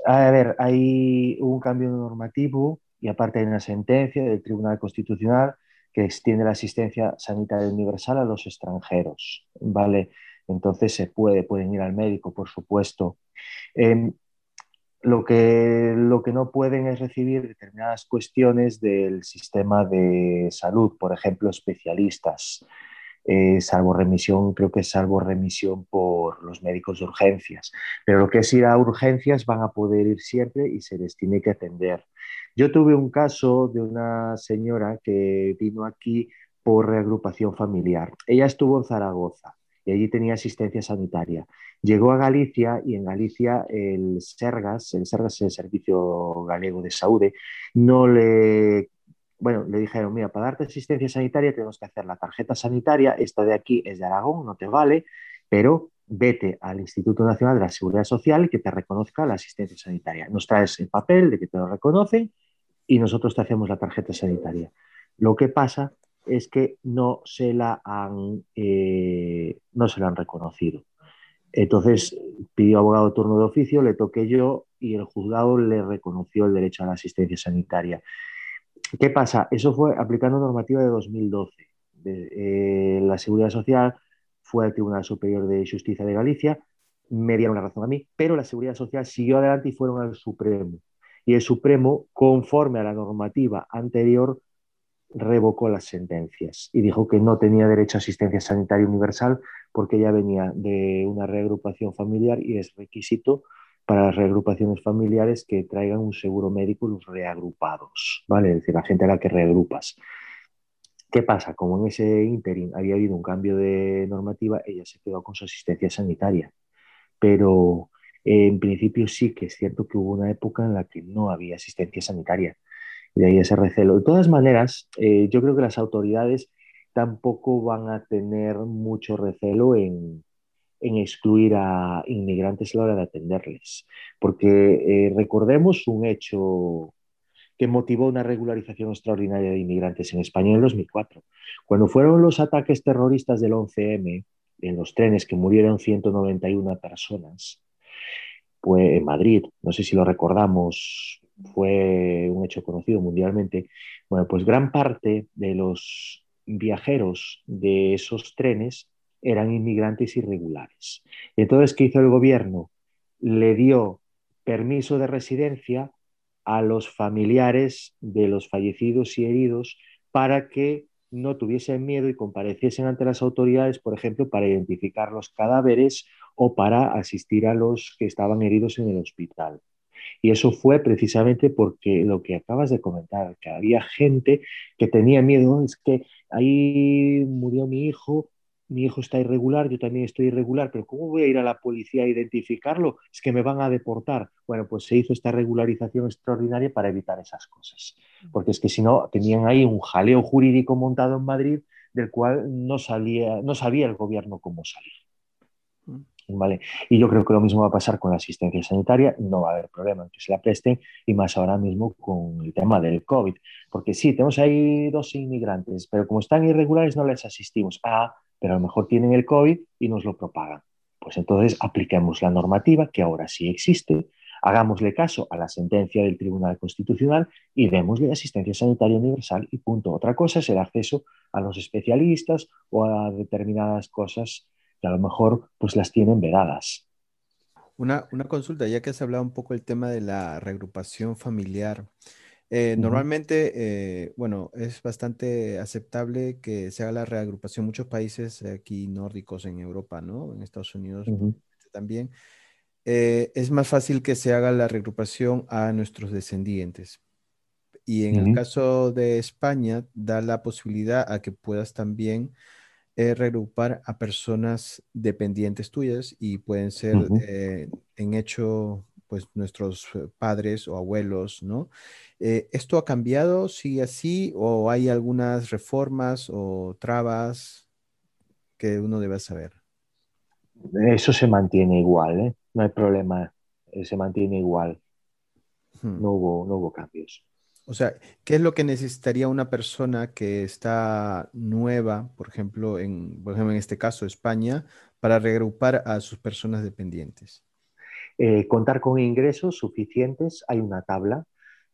A ver, hay un cambio normativo y aparte hay una sentencia del Tribunal Constitucional que extiende la asistencia sanitaria universal a los extranjeros, ¿vale? Entonces se puede, pueden ir al médico, por supuesto. Em, lo, que, lo que no pueden es recibir determinadas cuestiones del sistema de salud, por ejemplo, especialistas. Eh, salvo remisión, creo que es salvo remisión por los médicos de urgencias. Pero lo que es ir a urgencias van a poder ir siempre y se les tiene que atender. Yo tuve un caso de una señora que vino aquí por reagrupación familiar. Ella estuvo en Zaragoza y allí tenía asistencia sanitaria. Llegó a Galicia y en Galicia el Sergas, el Sergas es el Servicio Galego de Saúde, no le bueno, le dijeron, mira, para darte asistencia sanitaria tenemos que hacer la tarjeta sanitaria, esta de aquí es de Aragón, no te vale, pero vete al Instituto Nacional de la Seguridad Social que te reconozca la asistencia sanitaria. Nos traes el papel de que te lo reconocen y nosotros te hacemos la tarjeta sanitaria. Lo que pasa es que no se la han, eh, no se la han reconocido. Entonces pidió abogado turno de oficio, le toqué yo y el juzgado le reconoció el derecho a la asistencia sanitaria. ¿Qué pasa? Eso fue aplicando normativa de 2012. De, eh, la Seguridad Social fue al Tribunal Superior de Justicia de Galicia, me dieron la razón a mí, pero la Seguridad Social siguió adelante y fueron al Supremo. Y el Supremo, conforme a la normativa anterior, revocó las sentencias y dijo que no tenía derecho a asistencia sanitaria universal porque ya venía de una reagrupación familiar y es requisito para las reagrupaciones familiares que traigan un seguro médico los reagrupados, ¿vale? Es decir, la gente a la que reagrupas. ¿Qué pasa? Como en ese interim había habido un cambio de normativa, ella se quedó con su asistencia sanitaria. Pero eh, en principio sí que es cierto que hubo una época en la que no había asistencia sanitaria. De ahí ese recelo. De todas maneras, eh, yo creo que las autoridades tampoco van a tener mucho recelo en, en excluir a inmigrantes a la hora de atenderles. Porque eh, recordemos un hecho que motivó una regularización extraordinaria de inmigrantes en España en el 2004. Cuando fueron los ataques terroristas del 11M, en los trenes que murieron 191 personas, pues en Madrid, no sé si lo recordamos, fue un hecho conocido mundialmente. Bueno, pues gran parte de los viajeros de esos trenes eran inmigrantes irregulares. Entonces, ¿qué hizo el gobierno? Le dio permiso de residencia a los familiares de los fallecidos y heridos para que no tuviesen miedo y compareciesen ante las autoridades, por ejemplo, para identificar los cadáveres o para asistir a los que estaban heridos en el hospital. Y eso fue precisamente porque lo que acabas de comentar, que había gente que tenía miedo, es que ahí murió mi hijo mi hijo está irregular, yo también estoy irregular, pero ¿cómo voy a ir a la policía a identificarlo? Es que me van a deportar. Bueno, pues se hizo esta regularización extraordinaria para evitar esas cosas, porque es que si no, tenían ahí un jaleo jurídico montado en Madrid del cual no, salía, no sabía el gobierno cómo salir. ¿Vale? Y yo creo que lo mismo va a pasar con la asistencia sanitaria, no va a haber problema en que se la presten y más ahora mismo con el tema del COVID, porque sí, tenemos ahí dos inmigrantes, pero como están irregulares no les asistimos. Ah, pero a lo mejor tienen el COVID y nos lo propagan. Pues entonces apliquemos la normativa que ahora sí existe, hagámosle caso a la sentencia del Tribunal Constitucional y démosle asistencia sanitaria universal y punto. Otra cosa es el acceso a los especialistas o a determinadas cosas que a lo mejor pues las tienen vedadas. Una, una consulta, ya que has hablado un poco el tema de la reagrupación familiar. Eh, normalmente, eh, bueno, es bastante aceptable que se haga la reagrupación. Muchos países aquí nórdicos en Europa, ¿no? En Estados Unidos también. Eh, es más fácil que se haga la reagrupación a nuestros descendientes. Y en el caso de España, da la posibilidad a que puedas también reagrupar a personas dependientes tuyas y pueden ser en hecho, pues, nuestros padres o abuelos, ¿no? Eh, ¿Esto ha cambiado? ¿Sigue así? ¿O hay algunas reformas o trabas que uno debe saber? Eso se mantiene igual, ¿eh? no hay problema, eh, se mantiene igual. Hmm. No, hubo, no hubo cambios. O sea, ¿qué es lo que necesitaría una persona que está nueva, por ejemplo, en, por ejemplo, en este caso España, para reagrupar a sus personas dependientes? contar con ingresos suficientes, hay una tabla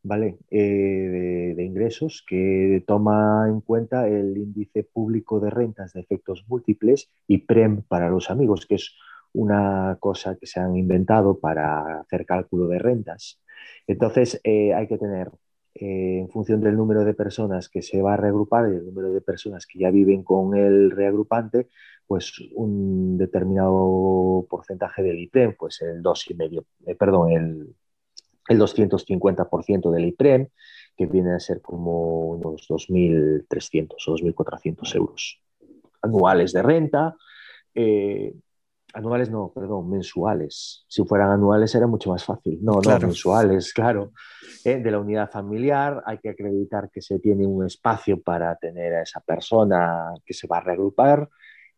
¿vale? Eh, de, ingresos que toma en cuenta el índice público de rentas de efectos múltiples y PREM para los amigos, que es una cosa que se han inventado para hacer cálculo de rentas. Entonces, eh, hay que tener, eh, en función del número de personas que se va a reagrupar y el número de personas que ya viven con el reagrupante, pues un determinado porcentaje del IPREM, pues el 2,5, perdón, el el 250% del IPREM, que viene a ser como unos 2.300 o 2.400 euros anuales de renta, eh, anuales no, perdón, mensuales. Si fueran anuales era mucho más fácil. No, no, mensuales, claro. Eh, de la unidad familiar hay que acreditar que se tiene un espacio para tener a esa persona que se va a reagrupar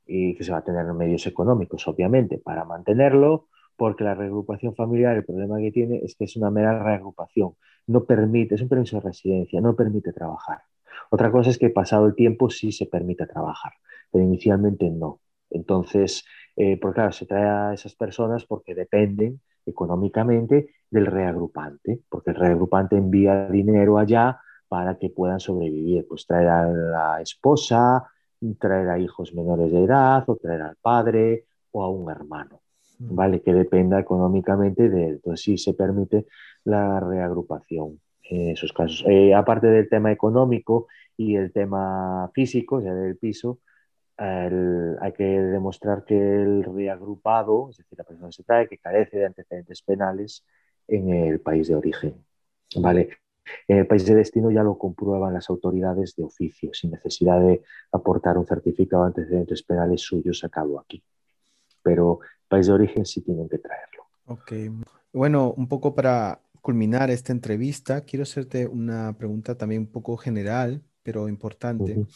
y que se va a tener medios económicos, obviamente, para mantenerlo, porque la reagrupación familiar, el problema que tiene es que es una mera reagrupación. No permite, es un permiso de residencia, no permite trabajar. Otra cosa es que pasado el tiempo sí se permite trabajar, pero inicialmente no. Entonces, eh, porque claro, se trae a esas personas porque dependen económicamente del reagrupante, porque el reagrupante envía dinero allá para que puedan sobrevivir, pues traer a la esposa, traer a hijos menores de edad o traer al padre o a un hermano, mm. ¿vale? Que dependa económicamente de él. Entonces sí se permite la reagrupación en esos casos. Eh, aparte del tema económico y el tema físico, o sea, del piso, hay que demostrar que el reagrupado, es decir, la persona se trae, que carece de antecedentes penales en el país de origen. ¿vale? En el país de destino ya lo comprueban las autoridades de oficio, sin necesidad de aportar un certificado de antecedentes penales suyos a cabo aquí. Pero el país de origen sí tienen que traerlo. Ok. Bueno, un poco para culminar esta entrevista, quiero hacerte una pregunta también un poco general, pero importante.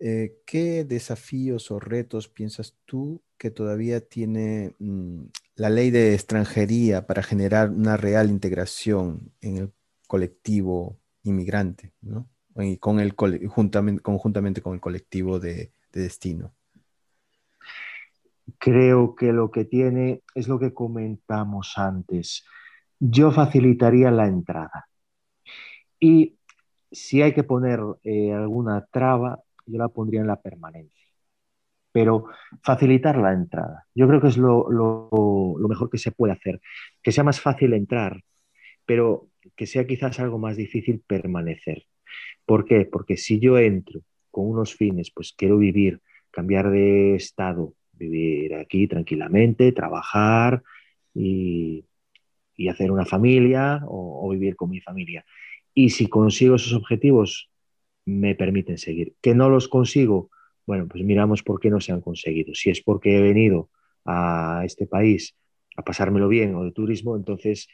Eh, ¿Qué desafíos o retos piensas tú que todavía tiene mm, la ley de extranjería para generar una real integración en el colectivo inmigrante, ¿no? Y con el, juntamente, conjuntamente con el colectivo de, de destino? Creo que lo que tiene es lo que comentamos antes. Yo facilitaría la entrada. Y si hay que poner eh, alguna traba, yo la pondría en la permanencia. Pero facilitar la entrada, yo creo que es lo, mejor que se puede hacer. Que sea más fácil entrar, pero que sea quizás algo más difícil permanecer. ¿Por qué? Porque si yo entro con unos fines, pues quiero vivir, cambiar de estado, vivir aquí tranquilamente, trabajar y, hacer una familia o, vivir con mi familia. Y si consigo esos objetivos me permiten seguir. ¿Que no los consigo? Bueno, pues miramos por qué no se han conseguido. Si es porque he venido a este país a pasármelo bien o de turismo, entonces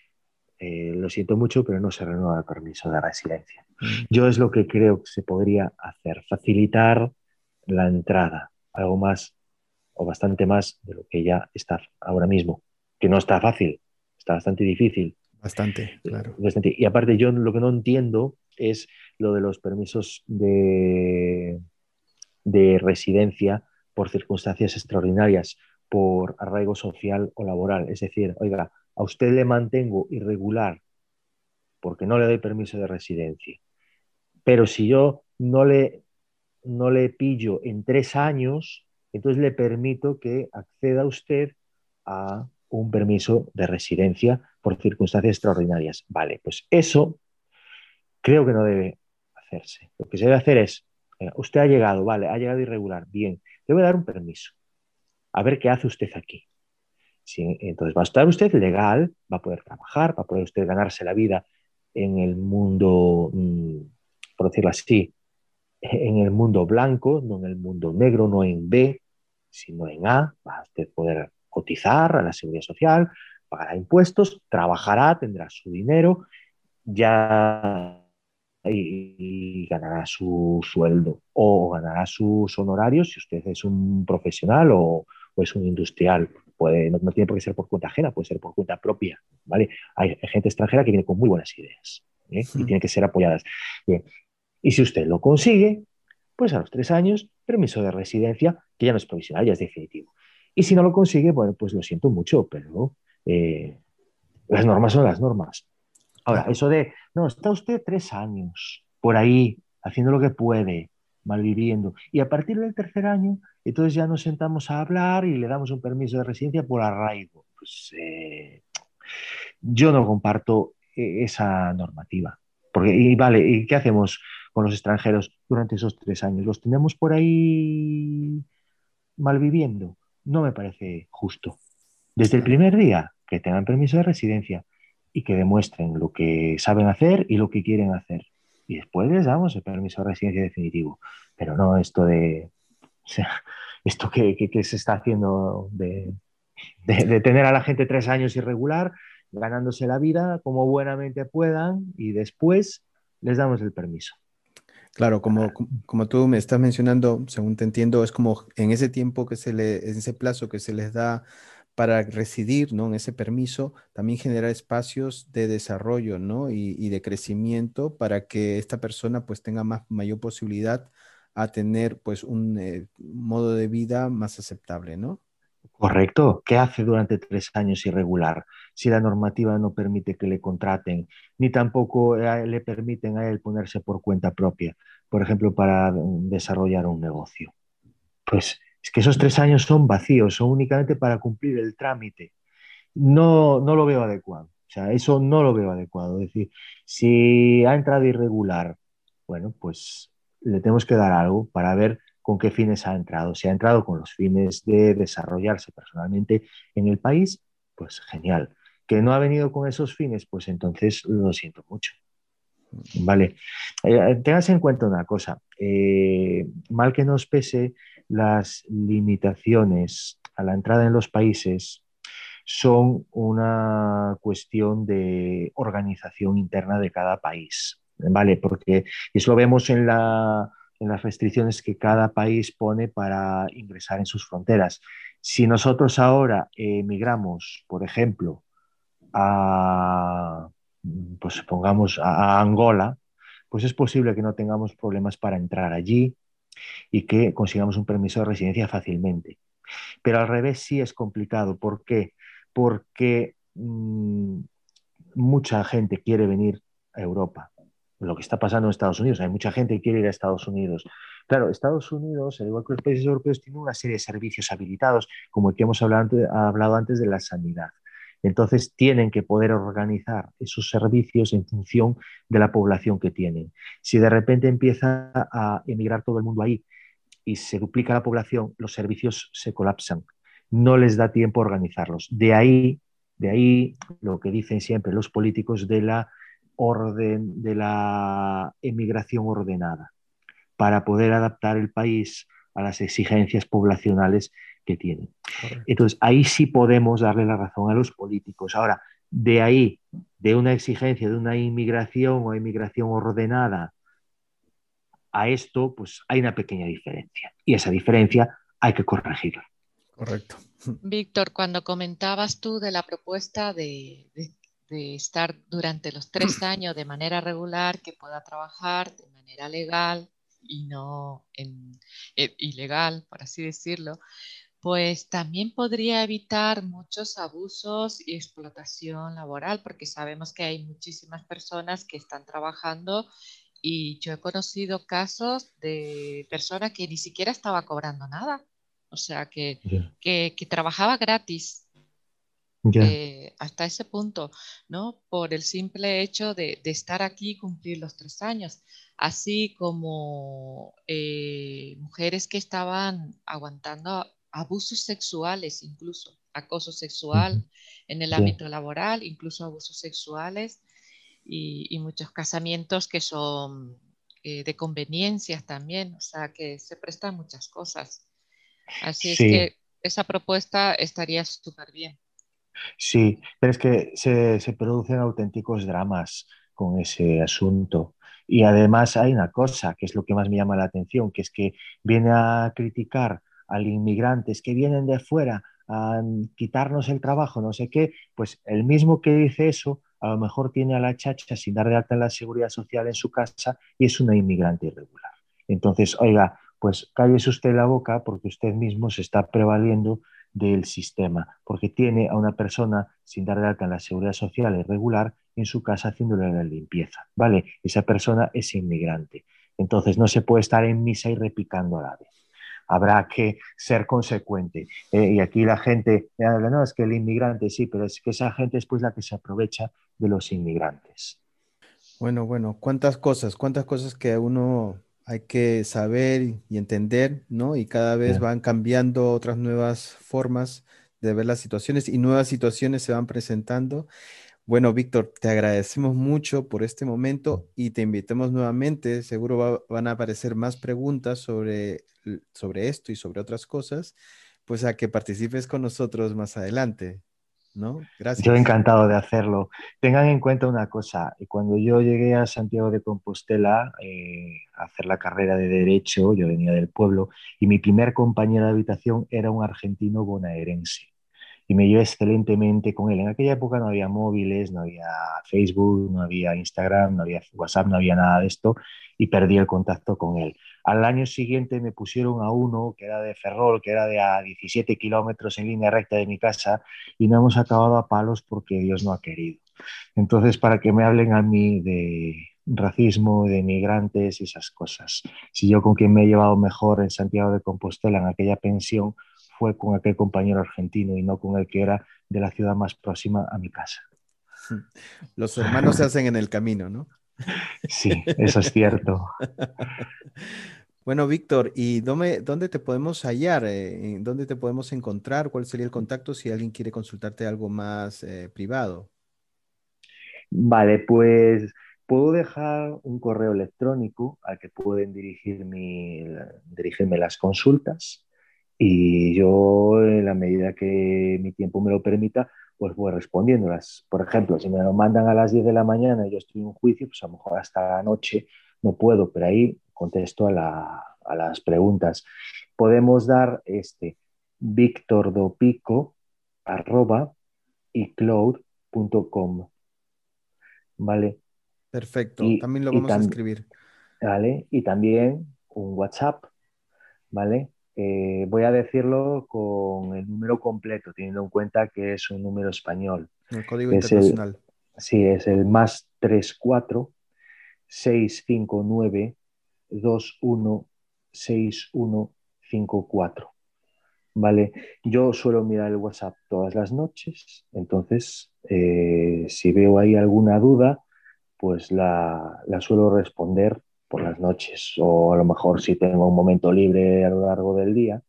eh, lo siento mucho, pero no se renueva el permiso de residencia. Mm. Yo es lo que creo que se podría hacer, facilitar la entrada, algo más o bastante más de lo que ya está ahora mismo, que no está fácil, está bastante difícil. Bastante, claro. Y aparte yo lo que no entiendo es lo de los permisos de, de residencia por circunstancias extraordinarias, por arraigo social o laboral. Es decir, oiga, a usted le mantengo irregular porque no le doy permiso de residencia. Pero si yo no le, no le pillo en tres años, entonces le permito que acceda usted a un permiso de residencia por circunstancias extraordinarias. Vale, pues eso creo que no debe hacerse. Lo que se debe hacer es, usted ha llegado, vale, ha llegado irregular, bien, le voy a dar un permiso, a ver qué hace usted aquí. entonces va a estar usted legal, va a poder trabajar, va a poder usted ganarse la vida en el mundo, mm, por decirlo así, en el mundo blanco, no en el mundo negro, no en B, sino en A, va a usted poder cotizar a la seguridad social, pagará impuestos, trabajará, tendrá su dinero, ya y, ganará su sueldo o ganará sus honorarios si usted es un profesional o, es un industrial. Puede, no, tiene por qué ser por cuenta ajena, puede ser por cuenta propia. ¿vale? Hay, gente extranjera que viene con muy buenas ideas ¿eh? y tiene que ser apoyadas. Y si usted lo consigue, pues a los tres años, permiso de residencia, que ya no es provisional, ya es definitivo. Y si no lo consigue, bueno, pues lo siento mucho, pero eh, las normas son las normas. Ahora, eso de, no, está usted tres años por ahí haciendo lo que puede, malviviendo, y a partir del tercer año, entonces ya nos sentamos a hablar y le damos un permiso de residencia por arraigo. Pues eh, yo no comparto eh, esa normativa. Porque, y vale, ¿y qué hacemos con los extranjeros durante esos tres años? ¿Los tenemos por ahí malviviendo? No me parece justo. Desde el primer día que tengan permiso de residencia, y que demuestren lo que saben hacer y lo que quieren hacer. Y después les damos el permiso de residencia definitivo. Pero no esto de... O sea, esto que, se está haciendo de, de, tener a la gente tres años irregular, ganándose la vida como buenamente puedan y después les damos el permiso. Claro, como, como tú me estás mencionando, según te entiendo, es como en ese tiempo que se le, en ese plazo que se les da para residir, ¿no? En ese permiso, también generar espacios de desarrollo, ¿no? Y, de crecimiento para que esta persona pues tenga más, mayor posibilidad a tener pues un eh, modo de vida más aceptable, ¿no? Correcto. ¿Qué hace durante tres años irregular si la normativa no permite que le contraten, ni tampoco eh, le permiten a él ponerse por cuenta propia, por ejemplo, para desarrollar un negocio? Pues es que esos tres años son vacíos, son únicamente para cumplir el trámite. No, no lo veo adecuado. O sea, eso no lo veo adecuado. Es decir, si ha entrado irregular, bueno, pues le tenemos que dar algo para ver con qué fines ha entrado. Si ha entrado con los fines de desarrollarse personalmente en el país, pues genial. Que no ha venido con esos fines, pues entonces lo siento mucho. Vale. Eh, en cuenta una cosa. Eh, mal que nos pese, las limitaciones a la entrada en los países son una cuestión de organización interna de cada país. ¿Vale? Porque eso lo vemos en la en las restricciones que cada país pone para ingresar en sus fronteras. Si nosotros ahora emigramos, por ejemplo, a, pues pongamos a, Angola, pues es posible que no tengamos problemas para entrar allí y que consigamos un permiso de residencia fácilmente. Pero al revés sí es complicado. ¿Por qué? Porque mm, mucha gente quiere venir a Europa lo que está pasando en Estados Unidos. Hay mucha gente que quiere ir a Estados Unidos. Claro, Estados Unidos, al igual que los países europeos, tiene una serie de servicios habilitados, como el que hemos hablado antes, hablado antes de la sanidad. Entonces, tienen que poder organizar esos servicios en función de la población que tienen. Si de repente empieza a emigrar todo el mundo ahí y se duplica la población, los servicios se colapsan. No les da tiempo a organizarlos. De ahí, de ahí lo que dicen siempre los políticos de la orden de la emigración ordenada para poder adaptar el país a las exigencias poblacionales que tiene. Entonces, ahí sí podemos darle la razón a los políticos. Ahora, de ahí, de una exigencia de una inmigración o inmigración ordenada a esto, pues hay una pequeña diferencia. Y esa diferencia hay que corregirla. Correcto. Víctor, cuando comentabas tú de la propuesta de, de estar durante los tres años de manera regular, que pueda trabajar de manera legal y no en, eh, ilegal, por así decirlo, pues también podría evitar muchos abusos y explotación laboral, porque sabemos que hay muchísimas personas que están trabajando y yo he conocido casos de personas que ni siquiera estaba cobrando nada, o sea, que, que, que trabajaba gratis eh, hasta ese punto, ¿no? Por el simple hecho de, estar aquí y cumplir los tres años, así como eh, mujeres que estaban aguantando abusos sexuales, incluso acoso sexual en el ámbito laboral, incluso abusos sexuales y, muchos casamientos que son eh, de conveniencias también, o sea que se prestan muchas cosas. Así es que esa propuesta estaría súper bien. Sí, pero es que se, producen auténticos dramas con ese asunto. Y además hay una cosa que es lo que más me llama la atención, que es que viene a criticar a inmigrantes que vienen de fuera a quitarnos el trabajo, no sé qué, pues el mismo que dice eso, a lo mejor tiene a la chacha sin dar de alta en la seguridad social en su casa y es una inmigrante irregular. Entonces, oiga, pues cállese usted la boca porque usted mismo se está prevaliendo del sistema, porque tiene a una persona sin dar de alta en la seguridad social irregular en su casa haciéndole la limpieza, ¿vale? Esa persona es inmigrante. Entonces no se puede estar en misa y repicando a la vez. Habrá que ser consecuente. Eh, y aquí la gente, no, es que el inmigrante sí, pero es que esa gente es pues la que se aprovecha de los inmigrantes. Bueno, bueno, cuántas cosas, cuántas cosas que uno hay que saber y entender, ¿no? Y cada vez van cambiando otras nuevas formas de ver las situaciones y nuevas situaciones se van presentando. Bueno, Víctor, te agradecemos mucho por este momento y te invitamos nuevamente. Seguro van a aparecer más preguntas sobre, sobre esto y sobre otras cosas, pues a que participes con nosotros más adelante. ¿no? Gracias. Yo encantado de hacerlo. Tengan en cuenta una cosa, cuando yo llegué a Santiago de Compostela eh, a hacer la carrera de Derecho, yo venía del pueblo, y mi primer compañero de habitación era un argentino bonaerense y me llevé excelentemente con él. En aquella época no había móviles, no había Facebook, no había Instagram, no había WhatsApp, no había nada de esto y perdí el contacto con él. Al año siguiente me pusieron a uno que era de Ferrol, que era de a 17 kilómetros en línea recta de mi casa y no hemos acabado a palos porque Dios no ha querido. Entonces, para que me hablen a mí de racismo, de migrantes y esas cosas. Si yo con quien me he llevado mejor en Santiago de Compostela en aquella pensión fue con aquel compañero argentino y no con el que era de la ciudad más próxima a mi casa. Los hermanos se hacen en el camino, ¿no? Sí, eso es cierto. Bueno, Víctor, ¿y dónde, dónde, te podemos hallar? Eh, ¿Dónde te podemos encontrar? ¿Cuál sería el contacto si alguien quiere consultarte algo más eh, privado? Vale, pues puedo dejar un correo electrónico al que pueden dirigir dirigirme las consultas y yo, en la medida que mi tiempo me lo permita, pues voy respondiéndolas. Por ejemplo, si me lo mandan a las 10 de la mañana y yo estoy en un juicio, pues a lo mejor hasta la noche no puedo, pero ahí contesto a, las preguntas. Podemos dar este victordopico arroba icloud.com. ¿Vale? Perfecto, también lo vamos a escribir. ¿Vale? Y también un WhatsApp, ¿vale? Eh, voy a decirlo con el número completo, teniendo en cuenta que es un número español. El código internacional. sí, es el más 34 659 216154. ¿Vale? Yo suelo mirar el WhatsApp todas las noches, entonces eh, si veo ahí alguna duda, pues la, la suelo responder por las noches o a lo mejor si tengo un momento libre a lo largo del día,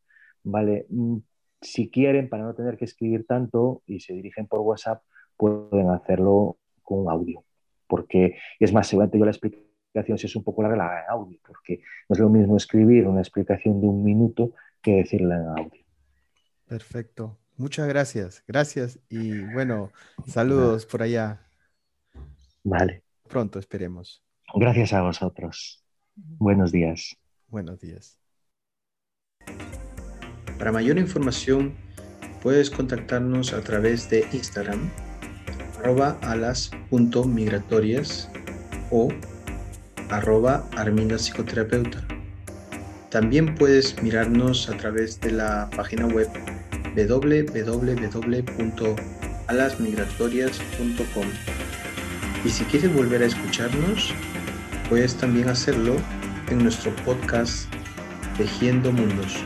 ¿vale? Mm, si quieren, para no tener que escribir tanto y se dirigen por WhatsApp, pueden hacerlo con audio, porque es más, seguramente yo la explicación si es un poco larga en audio, porque no es lo mismo escribir una explicación de un minuto que decirla en audio. Perfecto. Muchas gracias. Gracias y bueno, saludos por allá. Vale. Pronto esperemos. Gracias a vosotros. Buenos días. Buenos días. Para mayor información, puedes contactarnos a través de Instagram, arroba alas.migratorias o arroba armina psicoterapeuta. También puedes mirarnos a través de la página web www.alasmigratorias.com. Y si quieres volver a escucharnos, Puedes también hacerlo en nuestro podcast Tejiendo Mundos.